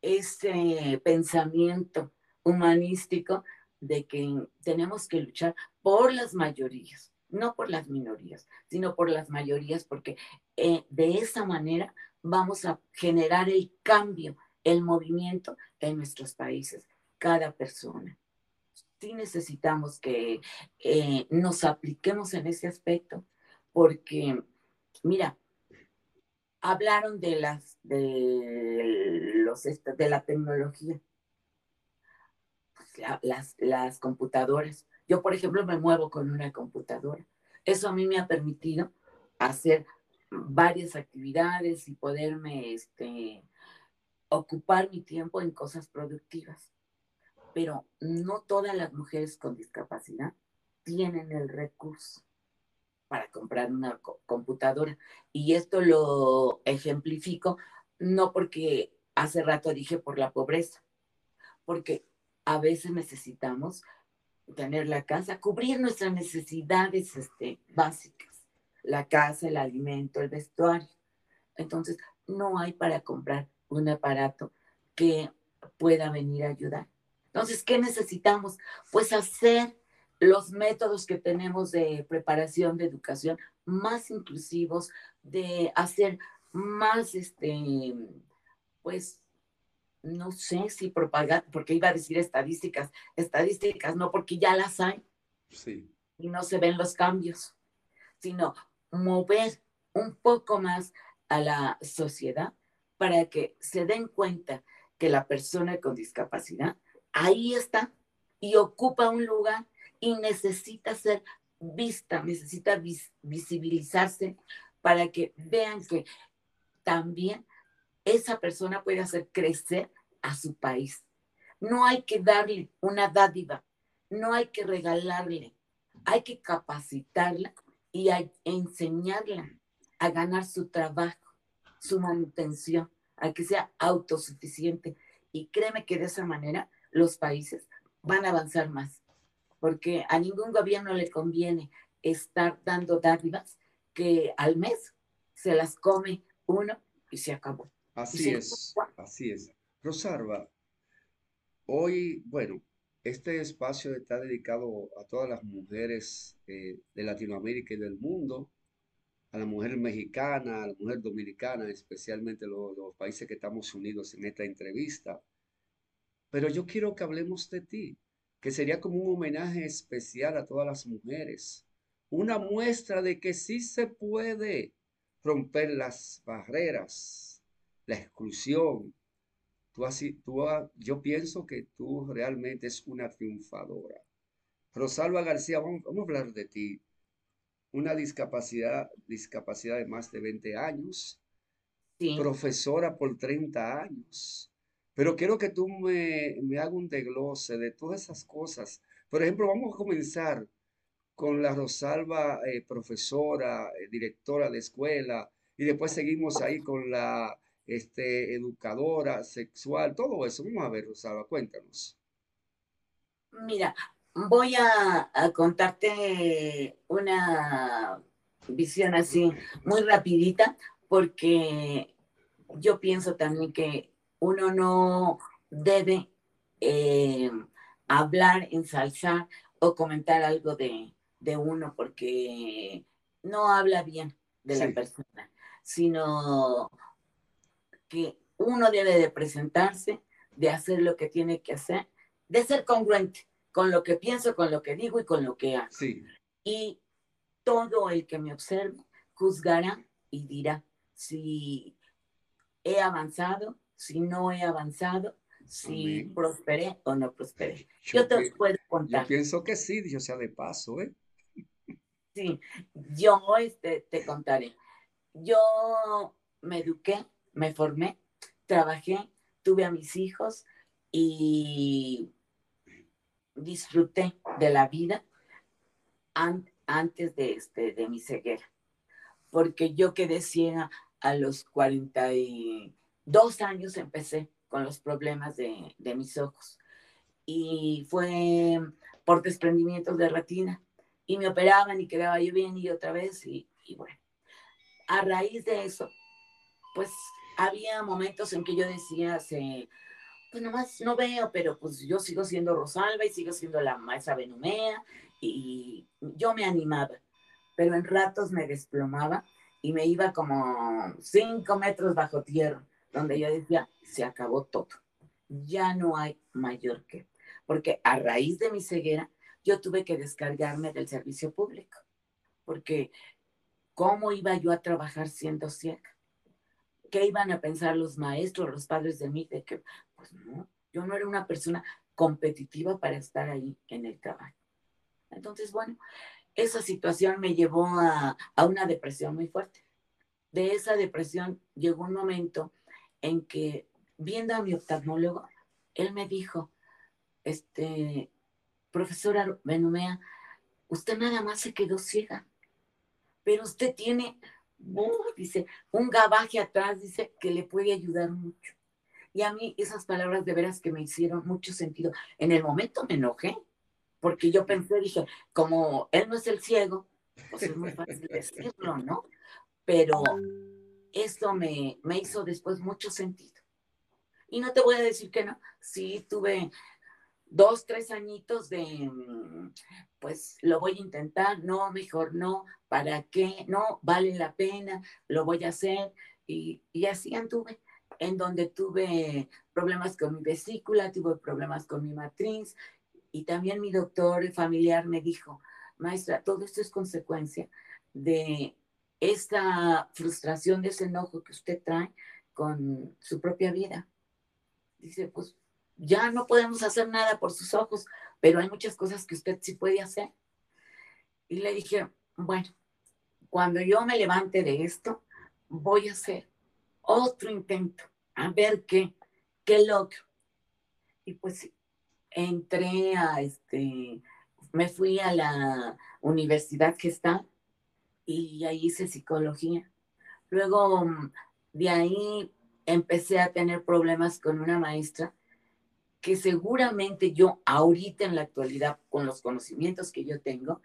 B: ese pensamiento humanístico de que tenemos que luchar por las mayorías, no por las minorías, sino por las mayorías, porque eh, de esa manera vamos a generar el cambio, el movimiento en nuestros países, cada persona. Sí necesitamos que eh, nos apliquemos en ese aspecto, porque, mira, hablaron de las de los de la tecnología las, las computadoras. Yo, por ejemplo, me muevo con una computadora. Eso a mí me ha permitido hacer varias actividades y poderme este, ocupar mi tiempo en cosas productivas. pero no todas las mujeres con discapacidad tienen el recurso para comprar una computadora. Y esto lo ejemplifico no porque hace rato dije por la pobreza, porque a veces necesitamos tener la casa, cubrir nuestras necesidades este, básicas, la casa, el alimento, el vestuario. Entonces, no hay para comprar un aparato que pueda venir a ayudar. Entonces, ¿qué necesitamos? Pues hacer los métodos que tenemos de preparación de educación más inclusivos, de hacer más, este, pues, no sé si propagar, porque iba a decir estadísticas, estadísticas no, porque ya las hay. Sí. Y no se ven los cambios, sino mover un poco más a la sociedad para que se den cuenta que la persona con discapacidad ahí está y ocupa un lugar y necesita ser vista, necesita visibilizarse para que vean que también esa persona puede hacer crecer a su país. No hay que darle una dádiva, no hay que regalarle, hay que capacitarla y enseñarla a ganar su trabajo, su manutención, a que sea autosuficiente. Y créeme que de esa manera los países van a avanzar más, porque a ningún gobierno le conviene estar dando dádivas que al mes se las come uno y se acabó.
A: Así es, así es. Rosalba, hoy, bueno, este espacio está dedicado a todas las mujeres eh, de Latinoamérica y del mundo, a la mujer mexicana, a la mujer dominicana, especialmente los, países que estamos unidos en esta entrevista. Pero yo quiero que hablemos de ti, que sería como un homenaje especial a todas las mujeres, una muestra de que sí se puede romper las barreras la exclusión. Tú así, tú, yo pienso que tú realmente es una triunfadora. Rosalba García, vamos, a hablar de ti. Una discapacidad, discapacidad de más de 20 años, profesora por 30 años. Pero quiero que tú me, me hagas un desglose de todas esas cosas. Por ejemplo, vamos a comenzar con la Rosalba, eh, profesora, eh, directora de escuela, y después seguimos ahí con la este, educadora, sexual, todo eso. Vamos a ver, Rosada, cuéntanos.
B: Mira, voy a, contarte una visión así muy rapidita, porque yo pienso también que uno no debe eh, hablar, ensalzar o comentar algo de, uno, porque no habla bien de la persona, sino que uno debe de presentarse, de hacer lo que tiene que hacer, de ser congruente con lo que pienso, con lo que digo y con lo que hago. Y todo el que me observe juzgará y dirá si he avanzado, si no he avanzado, si prosperé o no prosperé. Yo, te puedo contar.
A: Yo pienso que sí, yo sea de paso, ¿eh?
B: Sí, yo este, te contaré. Yo me eduqué me formé, trabajé, tuve a mis hijos y disfruté de la vida antes de, este, de mi ceguera, porque yo quedé ciega a los 42 años, empecé con los problemas de, mis ojos y fue por desprendimientos de retina y me operaban y quedaba yo bien y otra vez y, y bueno, a raíz de eso, pues había momentos en que yo decía, se, pues nomás no veo, pero pues yo sigo siendo Rosalba y sigo siendo la maestra Benumea y yo me animaba, pero en ratos me desplomaba y me iba como cinco metros bajo tierra, donde yo decía, se acabó todo, ya no hay mayor que, porque a raíz de mi ceguera, yo tuve que descargarme del servicio público, porque ¿cómo iba yo a trabajar siendo ciega? ¿qué iban a pensar los maestros, los padres de mí? De que, pues no, yo no era una persona competitiva para estar ahí en el trabajo. Entonces, bueno, esa situación me llevó a, a una depresión muy fuerte. De esa depresión llegó un momento en que, viendo a mi oftalmólogo, él me dijo, este, profesora Benumea, usted nada más se quedó ciega, pero usted tiene, dice, un gabaje atrás, dice, que le puede ayudar mucho. Y a mí esas palabras de veras que me hicieron mucho sentido. En el momento me enojé, porque yo pensé, dije, como él no es el ciego, pues es muy fácil decirlo, ¿no? Pero esto me, me hizo después mucho sentido. Y no te voy a decir que no, sí tuve dos, tres añitos de, pues lo voy a intentar, no, mejor no, ¿para qué? No, vale la pena, lo voy a hacer. Y, y así anduve en donde tuve problemas con mi vesícula, tuve problemas con mi matriz y también mi doctor familiar me dijo, maestra, todo esto es consecuencia de esta frustración, de ese enojo que usted trae con su propia vida. Dice, pues ya no podemos hacer nada por sus ojos, pero hay muchas cosas que usted sí puede hacer. Y le dije, bueno, cuando yo me levante de esto, voy a hacer otro intento, a ver qué, qué logro. Y pues entré a este, me fui a la universidad que está y ahí hice psicología. Luego de ahí empecé a tener problemas con una maestra que seguramente yo ahorita en la actualidad, con los conocimientos que yo tengo,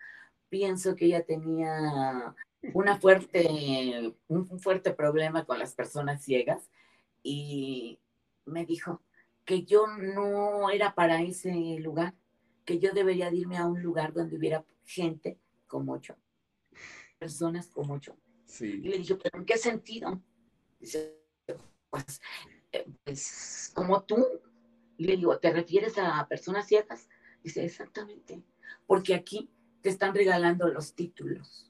B: pienso que ella tenía una fuerte, un fuerte problema con las personas ciegas y me dijo que yo no era para ese lugar, que yo debería irme a un lugar donde hubiera gente como yo, personas como yo. Y le dije, ¿pero en qué sentido? Dice, pues, eh, pues como tú. Y le digo, ¿te refieres a personas ciegas? Dice, exactamente, porque aquí te están regalando los títulos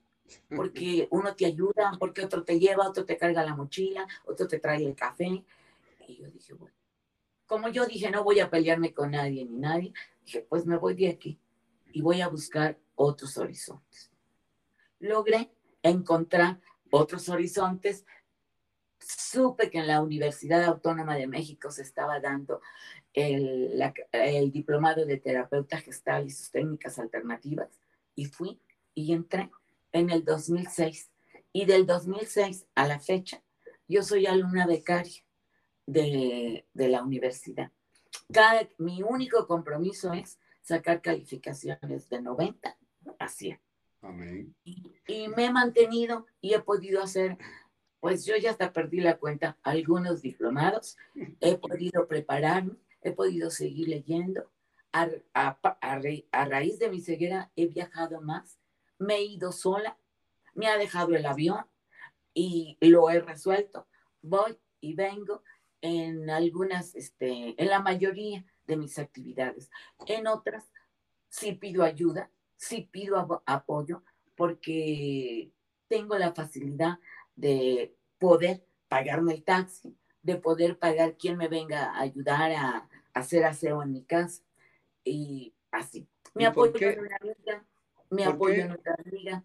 B: porque uno te ayuda, porque otro te lleva, otro te carga la mochila, otro te trae el café. Y yo dije, bueno, como yo dije, no voy a pelearme con nadie ni nadie, dije, pues me voy de aquí y voy a buscar otros horizontes. Logré encontrar otros horizontes. Supe que en la Universidad Autónoma de México se estaba dando el, el diplomado de terapeuta gestal y sus técnicas alternativas y fui y entré en el 2006. Y del 2006 a la fecha, yo soy alumna becaria de, de la universidad. Cada, mi único compromiso es sacar calificaciones de 90 a 100. Amén. Y, y, me he mantenido y he podido hacer, pues yo ya hasta perdí la cuenta, algunos diplomados, he podido prepararme, he podido seguir leyendo. A, a, a, a raíz de mi ceguera he viajado más me he ido sola, me ha dejado el avión y lo he resuelto. Voy y vengo en algunas, este, en la mayoría de mis actividades. En otras sí pido ayuda, sí pido apoyo porque tengo la facilidad de poder pagarme el taxi, de poder pagar quien me venga a ayudar a, hacer aseo en mi casa y así. Me apoyo en una vida mi apoyo en nuestra amiga.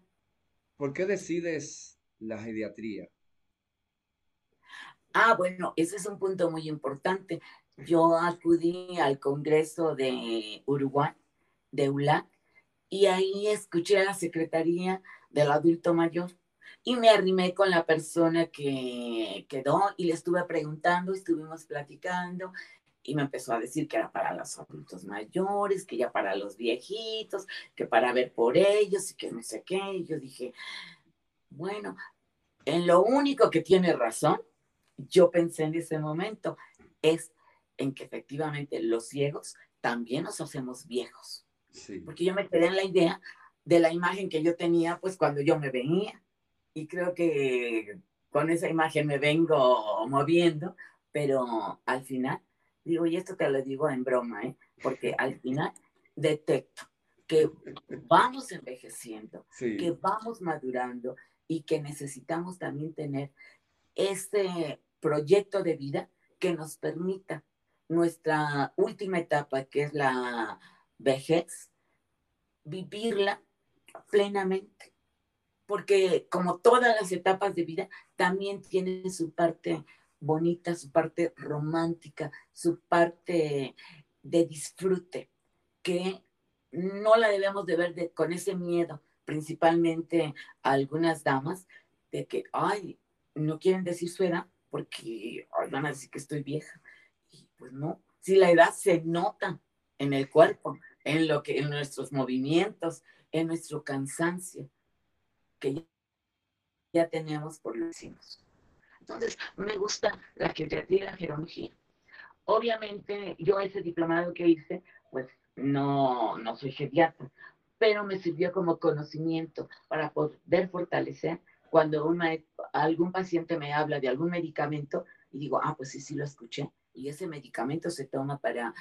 A: ¿Por qué decides la geriatría?
B: Ah, bueno, ese es un punto muy importante. Yo acudí al Congreso de Uruguay, de ULAC, y ahí escuché a la Secretaría del Adulto Mayor y me arrimé con la persona que quedó y le estuve preguntando, estuvimos platicando y me empezó a decir que era para los adultos mayores, que ya para los viejitos, que para ver por ellos y que no sé qué. Y yo dije, bueno, en lo único que tiene razón, yo pensé en ese momento, es en que efectivamente los ciegos también nos hacemos viejos. Porque yo me quedé en la idea de la imagen que yo tenía, pues cuando yo me venía. Y creo que con esa imagen me vengo moviendo, pero al final Digo, y esto te lo digo en broma, ¿eh? porque al [laughs] final detecto que vamos envejeciendo, que vamos madurando y que necesitamos también tener este proyecto de vida que nos permita nuestra última etapa, que es la vejez, vivirla plenamente. Porque como todas las etapas de vida, también tienen su parte bonita, su parte romántica, su parte de disfrute. que no la debemos de ver con ese miedo, principalmente a algunas damas, de que, ay, no quieren decir su edad porque van a decir que estoy vieja. Y pues no, si la edad se nota en el cuerpo, en lo que, en nuestros movimientos, en nuestro cansancio, que ya tenemos por los hicimos. Entonces, me gusta la geriatría y la gerontología. Obviamente, yo ese diplomado que hice, pues no, no soy geriatra, pero me sirvió como conocimiento para poder fortalecer cuando una, algún paciente me habla de algún medicamento y digo, ah, pues sí, sí lo escuché. Y ese medicamento se toma para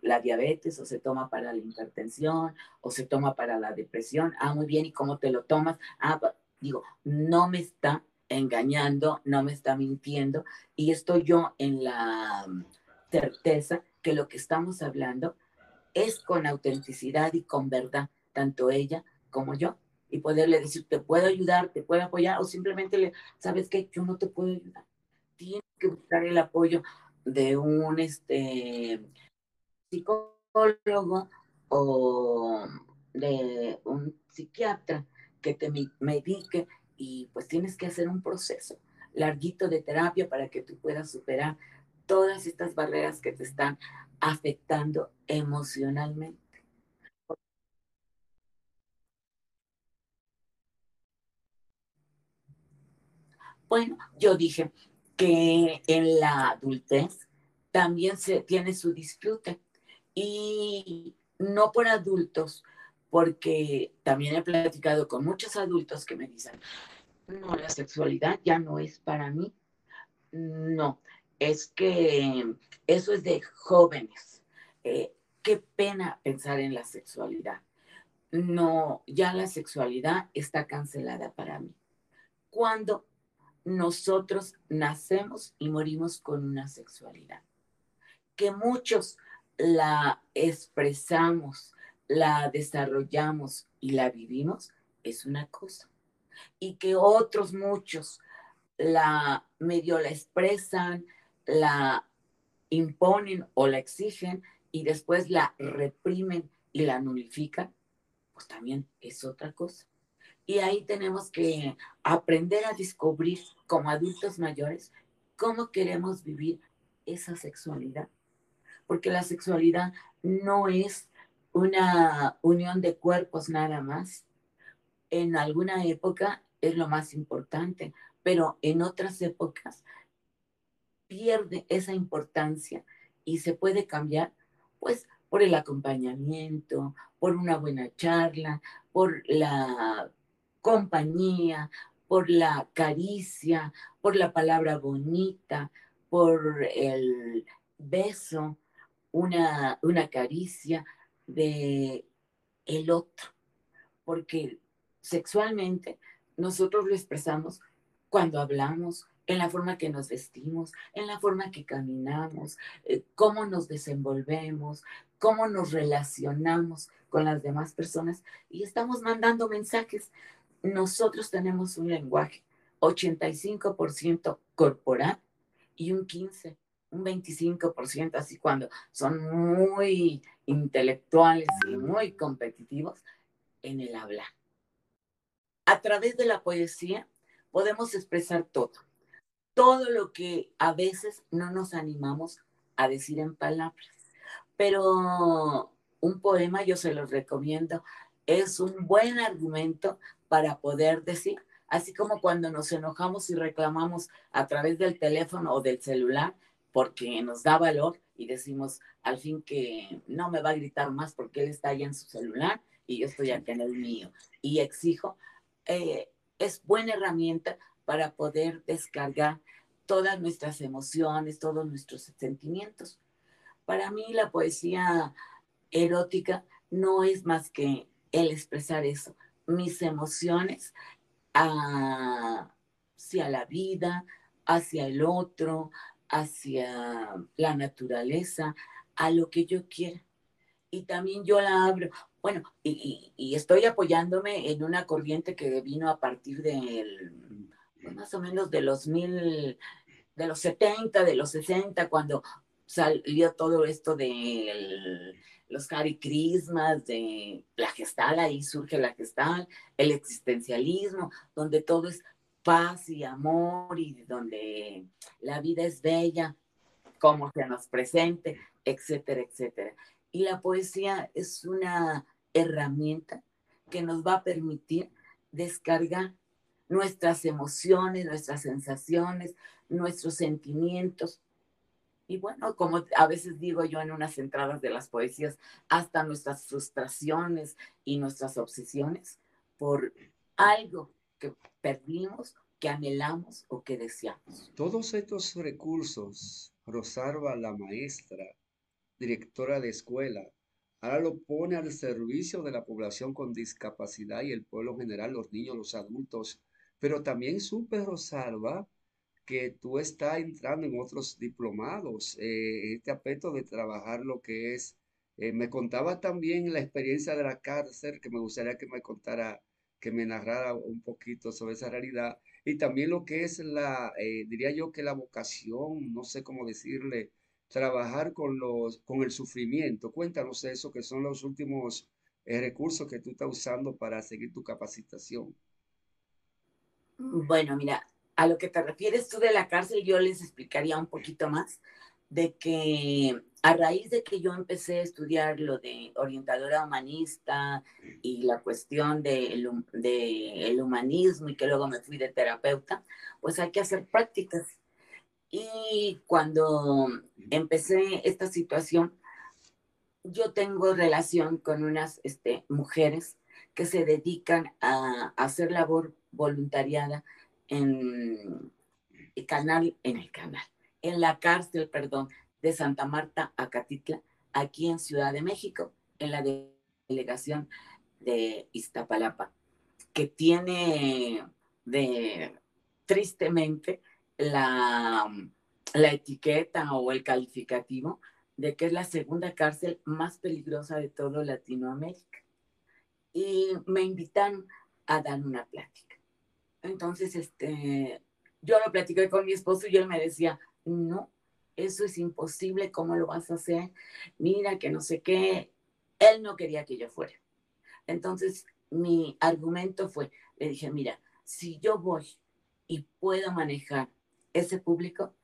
B: la diabetes o se toma para la hipertensión o se toma para la depresión. Ah, muy bien, ¿y cómo te lo tomas? Ah, digo, no me está engañando, no me está mintiendo y estoy yo en la certeza que lo que estamos hablando es con autenticidad y con verdad, tanto ella como yo, y poderle decir, te puedo ayudar, te puedo apoyar, o simplemente le, sabes que yo no te puedo ayudar. Tienes que buscar el apoyo de un este, psicólogo o de un psiquiatra que te medique y pues tienes que hacer un proceso larguito de terapia para que tú puedas superar todas estas barreras que te están afectando emocionalmente. Bueno, yo dije que en la adultez también se tiene su disfrute y no por adultos, porque también he platicado con muchos adultos que me dicen, no, la sexualidad ya no es para mí. No, es que eso es de jóvenes. Eh, qué pena pensar en la sexualidad. No, ya la sexualidad está cancelada para mí. Cuando nosotros nacemos y morimos con una sexualidad, que muchos la expresamos, la desarrollamos y la vivimos, es una cosa. Y que otros muchos la medio la expresan, la imponen o la exigen y después la reprimen y la nulifican, pues también es otra cosa. Y ahí tenemos que aprender a descubrir como adultos mayores cómo queremos vivir esa sexualidad. Porque la sexualidad no es una unión de cuerpos nada más. En alguna época es lo más importante, pero en otras épocas pierde esa importancia y se puede cambiar, pues, por el acompañamiento, por una buena charla, por la compañía, por la caricia, por la palabra bonita, por el beso, una, una caricia, de el otro, porque sexualmente nosotros lo expresamos cuando hablamos, en la forma que nos vestimos, en la forma que caminamos, eh, cómo nos desenvolvemos, cómo nos relacionamos con las demás personas y estamos mandando mensajes. Nosotros tenemos un lenguaje 85% corporal y un 15% un 25%, así cuando son muy intelectuales y muy competitivos en el hablar. A través de la poesía podemos expresar todo, todo lo que a veces no nos animamos a decir en palabras. Pero un poema, yo se los recomiendo, es un buen argumento para poder decir, así como cuando nos enojamos y reclamamos a través del teléfono o del celular, porque nos da valor y decimos al fin que no me va a gritar más porque él está allá en su celular y yo estoy aquí en el mío. Y exijo, eh, es buena herramienta para poder descargar todas nuestras emociones, todos nuestros sentimientos. Para mí la poesía erótica no es más que el expresar eso, mis emociones hacia la vida, hacia el otro, hacia la naturaleza, a lo que yo quiera. Y también yo la abro. Bueno, y, estoy apoyándome en una corriente que vino a partir del, pues, más o menos de los mil, de los 70, de los 60, cuando salió todo esto de los Hare de la gestal, ahí surge la gestal, el existencialismo, donde todo es paz y amor y donde la vida es bella, como se nos presente, etcétera, etcétera. Y la poesía es una herramienta que nos va a permitir descargar nuestras emociones, nuestras sensaciones, nuestros sentimientos. Y bueno, como a veces digo yo en unas entradas de las poesías, hasta nuestras frustraciones y nuestras obsesiones por algo que perdimos, que anhelamos o que deseamos.
A: Todos estos recursos, Rosarva, la maestra, directora de escuela, ahora lo pone al servicio de la población con discapacidad y el pueblo general, los niños, los adultos. Pero también supe, Rosalba, que tú estás entrando en otros diplomados, eh, este aspecto de trabajar lo que es. Eh, me contaba también la experiencia de la cárcel, que me gustaría que me contara, que me narrara un poquito sobre esa realidad. Y también lo que es la, eh, diría yo que la vocación, no sé cómo decirle, trabajar con, los, con el sufrimiento. Cuéntanos eso, que son los últimos eh, recursos que tú estás usando para seguir tu capacitación.
B: Bueno, mira, a lo que te refieres tú de la cárcel, yo les explicaría un poquito más de que a raíz de que yo empecé a estudiar lo de orientadora humanista y la cuestión del de humanismo y que luego me fui de terapeuta, pues hay que hacer prácticas. Y cuando empecé esta situación, yo tengo relación con unas este, mujeres que se dedican a, hacer labor voluntariada en el canal, en el canal, en la cárcel, perdón, de Santa Marta, Acatitla, aquí en Ciudad de México, en la delegación de Iztapalapa, que tiene de, tristemente, la, la etiqueta o el calificativo de que es la segunda cárcel más peligrosa de todo Latinoamérica. Y me invitan a dar una plática. Entonces, este, yo lo platiqué con mi esposo y él me decía, no, eso es imposible, ¿cómo lo vas a hacer? Mira que no sé qué. Él no quería que yo fuera. Entonces, mi argumento fue, le dije, mira, si yo voy y puedo manejar ese público,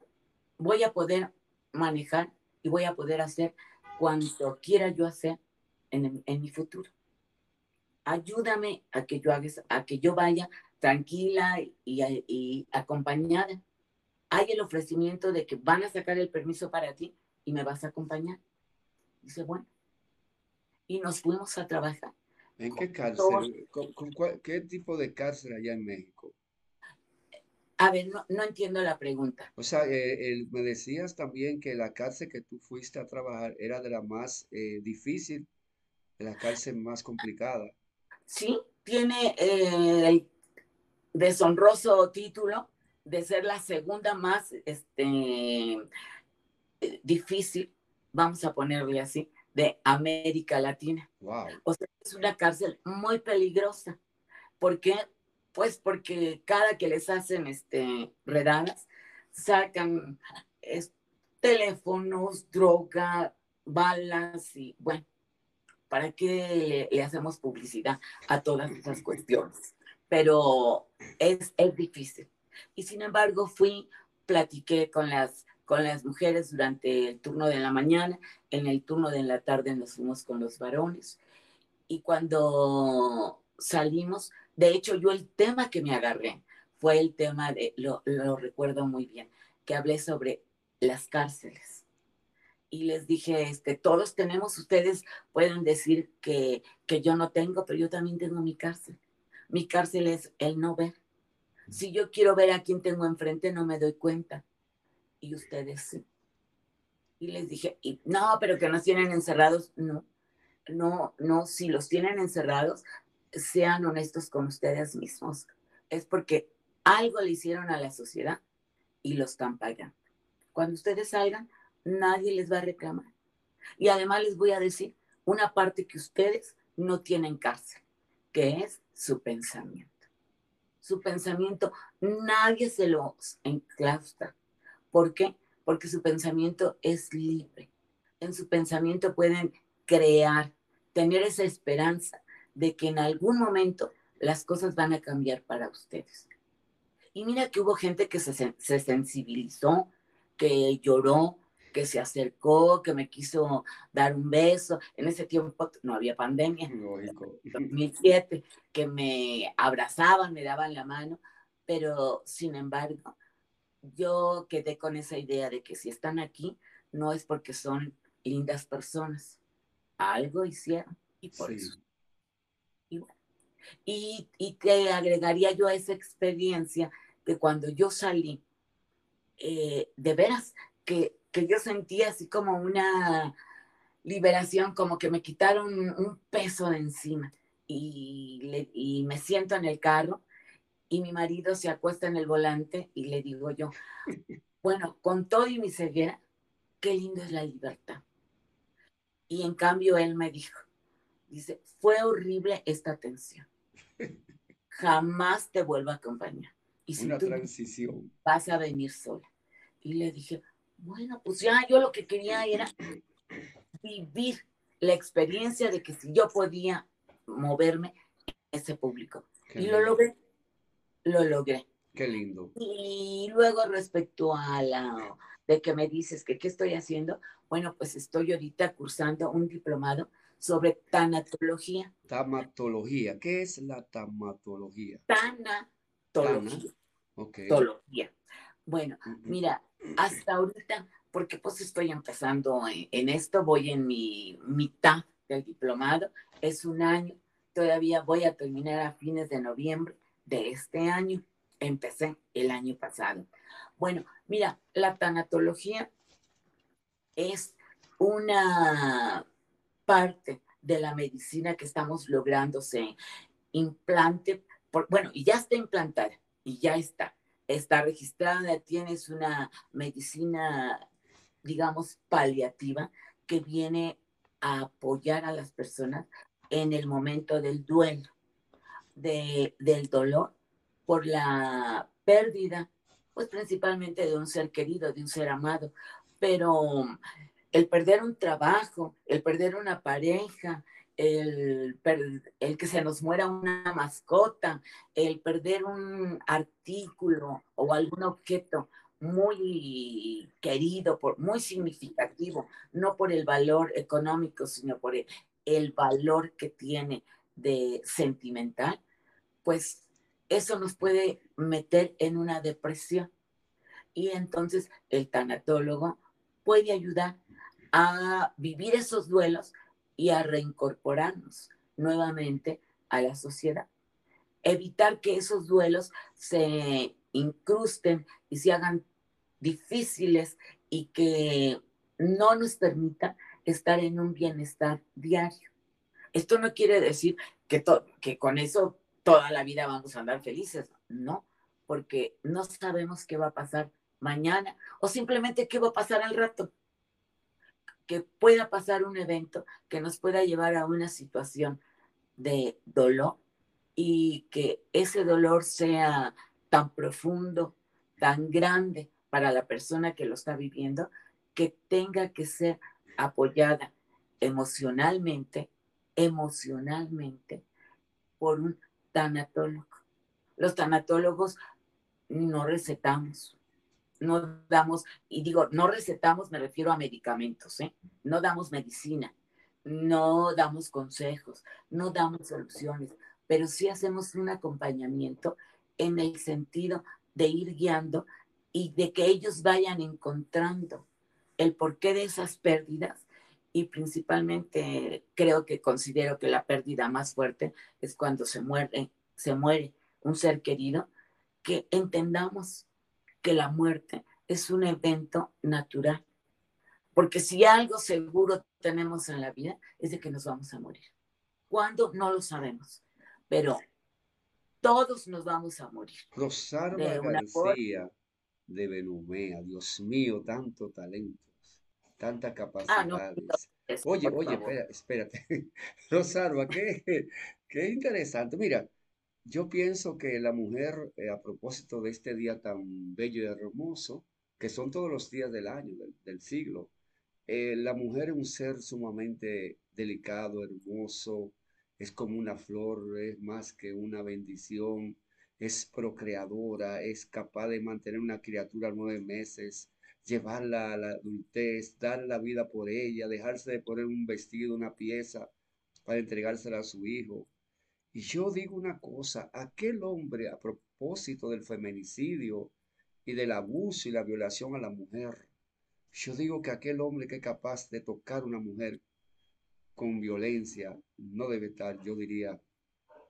B: voy a poder manejar y voy a poder hacer cuanto quiera yo hacer en, mi futuro. Ayúdame a que yo haga, a que yo vaya tranquila y, acompañada. Hay el ofrecimiento de que van a sacar el permiso para ti y me vas a acompañar. Dice, bueno. Y nos fuimos a trabajar.
A: ¿En qué cárcel? ¿Qué tipo de cárcel allá en México?
B: A ver, no, no entiendo la pregunta.
A: O sea, eh, me decías también que la cárcel que tú fuiste a trabajar era de la más eh, difícil, de la cárcel más complicada.
B: Sí, tiene eh, el deshonroso título de ser la segunda más este, difícil, vamos a ponerle así, de América Latina.
A: Wow.
B: O sea, es una cárcel muy peligrosa. ¿Por qué? Pues porque cada que les hacen este, redadas, sacan teléfonos, droga, balas y bueno, ¿para qué le, hacemos publicidad a todas esas cuestiones? Pero es, es difícil. Y sin embargo, fui, platiqué con las, con las mujeres durante el turno de la mañana, en el turno de la tarde nos fuimos con los varones. Y cuando salimos, de hecho, yo el tema que me agarré fue el tema de, lo, recuerdo muy bien, que hablé sobre las cárceles. Y les dije, este, todos tenemos, ustedes pueden decir que, que yo no tengo, pero yo también tengo mi cárcel. Mi cárcel es el no ver. Si yo quiero ver a quién tengo enfrente, no me doy cuenta. Y ustedes sí. Y les dije, y, no, pero que nos tienen encerrados. No, no, no, si los tienen encerrados, sean honestos con ustedes mismos. Es porque algo le hicieron a la sociedad y lo están pagando. Cuando ustedes salgan, nadie les va a reclamar. Y además les voy a decir una parte que ustedes no tienen cárcel, que es su pensamiento. Su pensamiento, nadie se lo enclaustra. ¿Por qué? porque su pensamiento es libre. En su pensamiento pueden crear, tener esa esperanza de que en algún momento las cosas van a cambiar para ustedes. Y mira que hubo gente que se, se sensibilizó, que lloró, que se acercó, que me quiso dar un beso. En ese tiempo no había pandemia, Lógico. 2007, que me abrazaban, me daban la mano, pero sin embargo, yo quedé con esa idea de que si están aquí, no es porque son lindas personas, algo hicieron y por eso. Y, y, te agregaría yo a esa experiencia que cuando yo salí, eh, de veras, que que yo sentía así como una liberación, como que me quitaron un peso de encima. Y, y me siento en el carro y mi marido se acuesta en el volante y le digo yo, [laughs] bueno, con todo y mi ceguera, qué lindo es la libertad. Y en cambio él me dijo, dice, fue horrible esta tensión. Jamás te vuelvo a acompañar. Y si
A: Una transición.
B: Vas a venir sola. Y le dije, bueno, pues ya yo lo que quería era vivir la experiencia de que si yo podía moverme ese público. y lo logré, lo logré.
A: Qué lindo.
B: Y luego respecto a la de que me dices que qué estoy haciendo, bueno, pues estoy ahorita cursando un diplomado sobre tanatología.
A: Tamatología, ¿qué es la tamatología?
B: Tanatología. Tana. Bueno, mira, hasta ahorita, porque pues estoy empezando en, esto, voy en mi mitad del diplomado, es un año, todavía voy a terminar a fines de noviembre de este año, empecé el año pasado. Bueno, mira, la tanatología es una parte de la medicina que estamos logrando se implante, por, bueno, y ya está implantada, y ya está, está registrada, tienes una medicina, digamos, paliativa que viene a apoyar a las personas en el momento del duelo, de, del dolor por la pérdida, pues principalmente de un ser querido, de un ser amado, pero el perder un trabajo, el perder una pareja, el, el, que se nos muera una mascota, el perder un artículo o algún objeto muy querido, por, muy significativo, no por el valor económico, sino por el, el valor que tiene de sentimental, pues eso nos puede meter en una depresión. Y entonces el tanatólogo puede ayudar a vivir esos duelos y a reincorporarnos nuevamente a la sociedad. Evitar que esos duelos se incrusten y se hagan difíciles y que no nos permita estar en un bienestar diario. Esto no quiere decir que, que con eso toda la vida vamos a andar felices, no, porque no sabemos qué va a pasar mañana o simplemente qué va a pasar al rato que pueda pasar un evento que nos pueda llevar a una situación de dolor y que ese dolor sea tan profundo, tan grande para la persona que lo está viviendo, que tenga que ser apoyada emocionalmente, emocionalmente por un tanatólogo. Los tanatólogos no recetamos, no damos, y digo, no recetamos, me refiero a medicamentos, ¿eh? no damos medicina, no damos consejos, no damos soluciones, pero sí hacemos un acompañamiento en el sentido de ir guiando y de que ellos vayan encontrando el porqué de esas pérdidas y principalmente creo que considero que la pérdida más fuerte es cuando se muere, se muere un ser querido, que entendamos que la muerte es un evento natural. Porque si algo seguro tenemos en la vida es de que nos vamos a morir. ¿Cuándo? No lo sabemos. Pero todos nos vamos a morir.
A: Rosario García de Benumea, Dios mío, tanto talento, tanta capacidad. Ah, no, oye, oye, espérate. [laughs] Rosario, qué, [laughs] qué interesante. Mira, yo pienso que la mujer, eh, a propósito de este día tan bello y hermoso, que son todos los días del año, del, siglo. Eh, la mujer es un ser sumamente delicado, hermoso, es como una flor, es más que una bendición, es procreadora, es capaz de mantener una criatura nueve meses, llevarla a la adultez, dar la vida por ella, dejarse de poner un vestido, una pieza para entregársela a su hijo. Y yo digo una cosa, aquel hombre a propósito del feminicidio y del abuso y la violación a la mujer, yo digo que aquel hombre que es capaz de tocar a una mujer con violencia no debe estar, yo diría,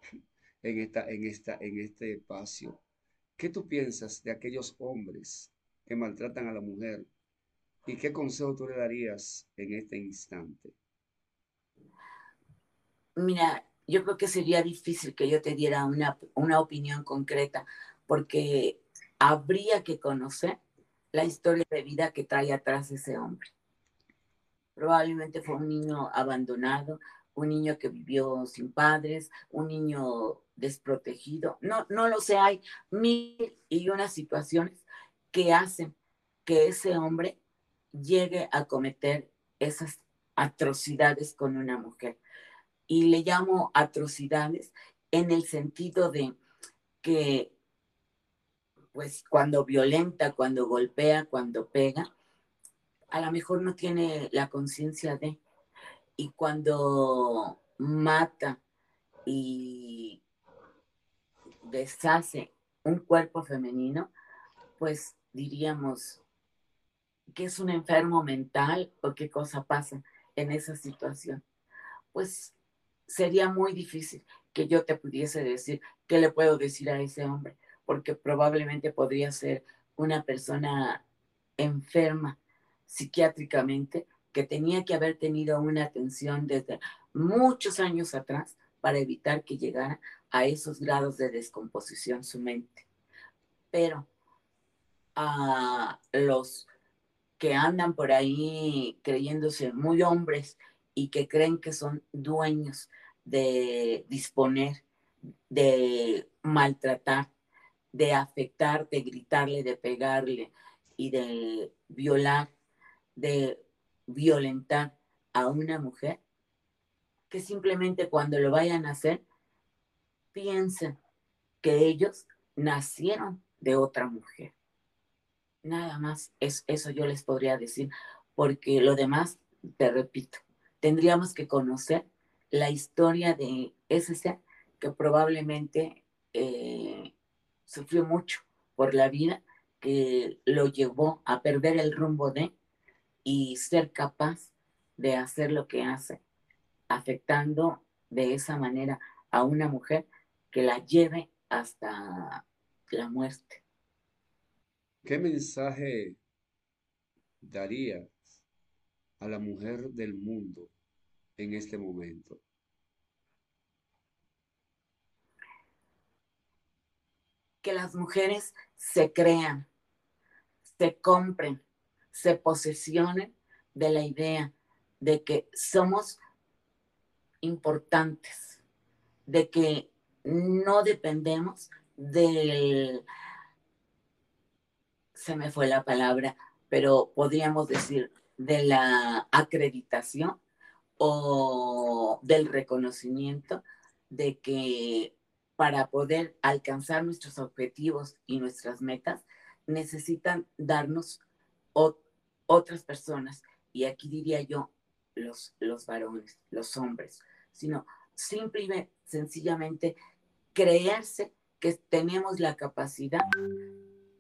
A: [laughs] en, esta, en, esta, en este espacio. ¿Qué tú piensas de aquellos hombres que maltratan a la mujer? ¿Y qué consejo tú le darías en este instante?
B: Mira, yo creo que sería difícil que yo te diera una, una opinión concreta, porque habría que conocer la historia de vida que trae atrás ese hombre. Probablemente fue un niño abandonado, un niño que vivió sin padres, un niño desprotegido. No, no lo sé, hay mil y unas situaciones que hacen que ese hombre llegue a cometer esas atrocidades con una mujer y le llamo atrocidades en el sentido de que, pues cuando violenta, cuando golpea, cuando pega, a lo mejor no tiene la conciencia de, y cuando mata y deshace un cuerpo femenino, pues diríamos que es un enfermo mental o qué cosa pasa en esa situación. Pues sería muy difícil que yo te pudiese decir qué le puedo decir a ese hombre, porque probablemente podría ser una persona enferma psiquiátricamente que tenía que haber tenido una atención desde muchos años atrás para evitar que llegara a esos grados de descomposición su mente. Pero a los que andan por ahí creyéndose muy hombres y que creen que son dueños de disponer, de maltratar, de afectar, de gritarle, de pegarle y de violar, de violentar a una mujer, que simplemente cuando lo vayan a hacer, piensen que ellos nacieron de otra mujer. Nada más es eso yo les podría decir, porque lo demás, te repito, tendríamos que conocer la historia de ese ser que probablemente eh, sufrió mucho por la vida, que lo llevó a perder el rumbo de y ser capaz de hacer lo que hace, afectando de esa manera a una mujer que la lleve hasta la muerte.
A: ¿Qué mensaje daría a la mujer del mundo en este momento?
B: Que las mujeres se crean, se compren, se posesionen de la idea de que somos importantes, de que no dependemos del, se me fue la palabra, pero podríamos decir de la acreditación o del reconocimiento de que para poder alcanzar nuestros objetivos y nuestras metas necesitan darnos otras personas, y aquí diría yo los, los varones, los hombres, sino simplemente, sencillamente creerse que tenemos la capacidad,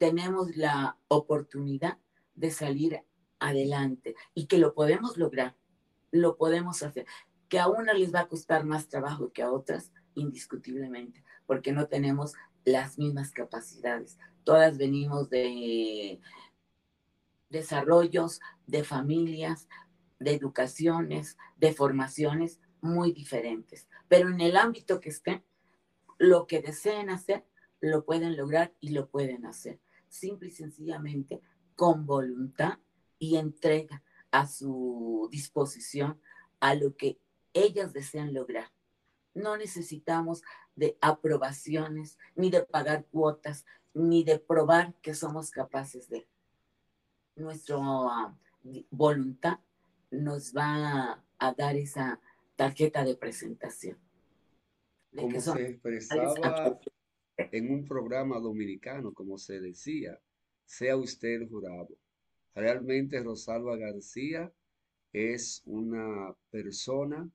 B: tenemos la oportunidad de salir adelante y que lo podemos lograr, lo podemos hacer. Que a una les va a costar más trabajo que a otras, indiscutiblemente, porque no tenemos las mismas capacidades. Todas venimos de desarrollos, de familias, de educaciones, de formaciones muy diferentes. Pero en el ámbito que estén, lo que deseen hacer, lo pueden lograr y lo pueden hacer. Simple y sencillamente con voluntad y entrega a su disposición a lo que ellas desean lograr. No necesitamos de aprobaciones, ni de pagar cuotas, ni de probar que somos capaces de. nuestra voluntad nos va a dar esa tarjeta de presentación.
A: como se expresaba en un programa dominicano, como se decía, sea usted jurado. Realmente Rosalba García es una persona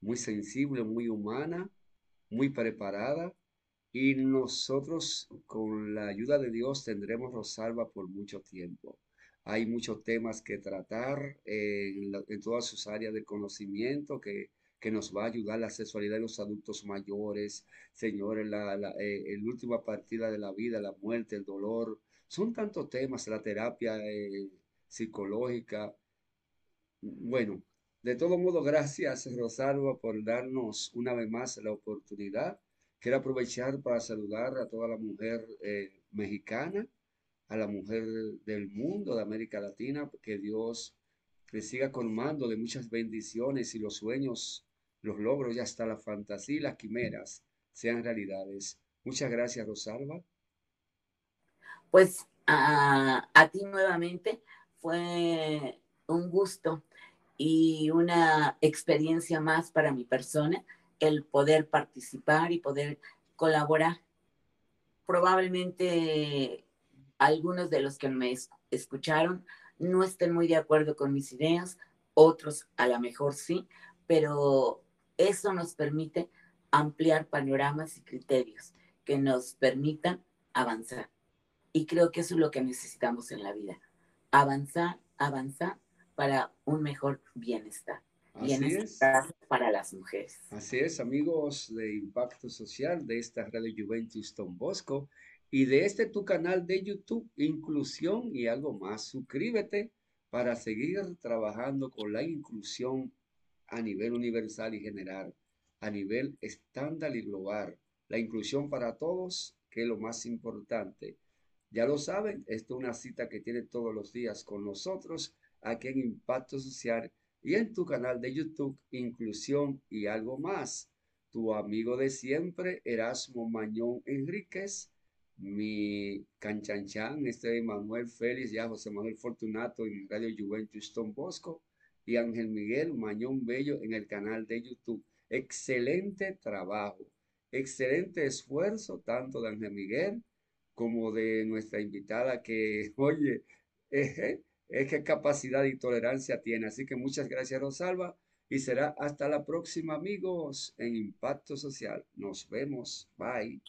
A: muy sensible, muy humana, muy preparada y nosotros con la ayuda de Dios tendremos Rosalba por mucho tiempo. Hay muchos temas que tratar en, todas sus áreas de conocimiento que, nos va a ayudar la sexualidad de los adultos mayores, señores, la, la eh, última partida de la vida, la muerte, el dolor. Son tantos temas, la terapia eh, psicológica. Bueno, de todo modo, gracias Rosalba por darnos una vez más la oportunidad. Quiero aprovechar para saludar a toda la mujer eh, mexicana a la mujer del mundo, de América Latina, que Dios le siga colmando de muchas bendiciones y los sueños, los logros y hasta la fantasía y las quimeras sean realidades. Muchas gracias, Rosalba.
B: Pues a, ti nuevamente fue un gusto y una experiencia más para mi persona el poder participar y poder colaborar. Probablemente algunos de los que me escucharon no estén muy de acuerdo con mis ideas, otros a lo mejor sí, pero eso nos permite ampliar panoramas y criterios que nos permitan avanzar. Y creo que eso es lo que necesitamos en la vida, avanzar, avanzar para un mejor bienestar. bienestar para las mujeres.
A: Así es, amigos de Impacto Social de esta Radio Juventus Don Bosco y de este tu canal de YouTube, Inclusión y algo más. Suscríbete para seguir trabajando con la inclusión a nivel universal y general, a nivel estándar y global. La inclusión para todos, que es lo más importante. Ya lo saben, esto es una cita que tiene todos los días con nosotros aquí en Impacto Social y en tu canal de YouTube, Inclusión y algo más. Tu amigo de siempre, Erasmo Mañón Enríquez mi canchanchan, este Manuel Félix, ya José Manuel Fortunato en Radio Juventus Don Bosco y Ángel Miguel Mañón Bello en el canal de YouTube. Excelente trabajo, excelente esfuerzo tanto de Ángel Miguel como de nuestra invitada que, [laughs] oye, es que capacidad y tolerancia tiene. Así que muchas gracias Rosalba y será hasta la próxima amigos en Impacto Social. Nos vemos. Bye.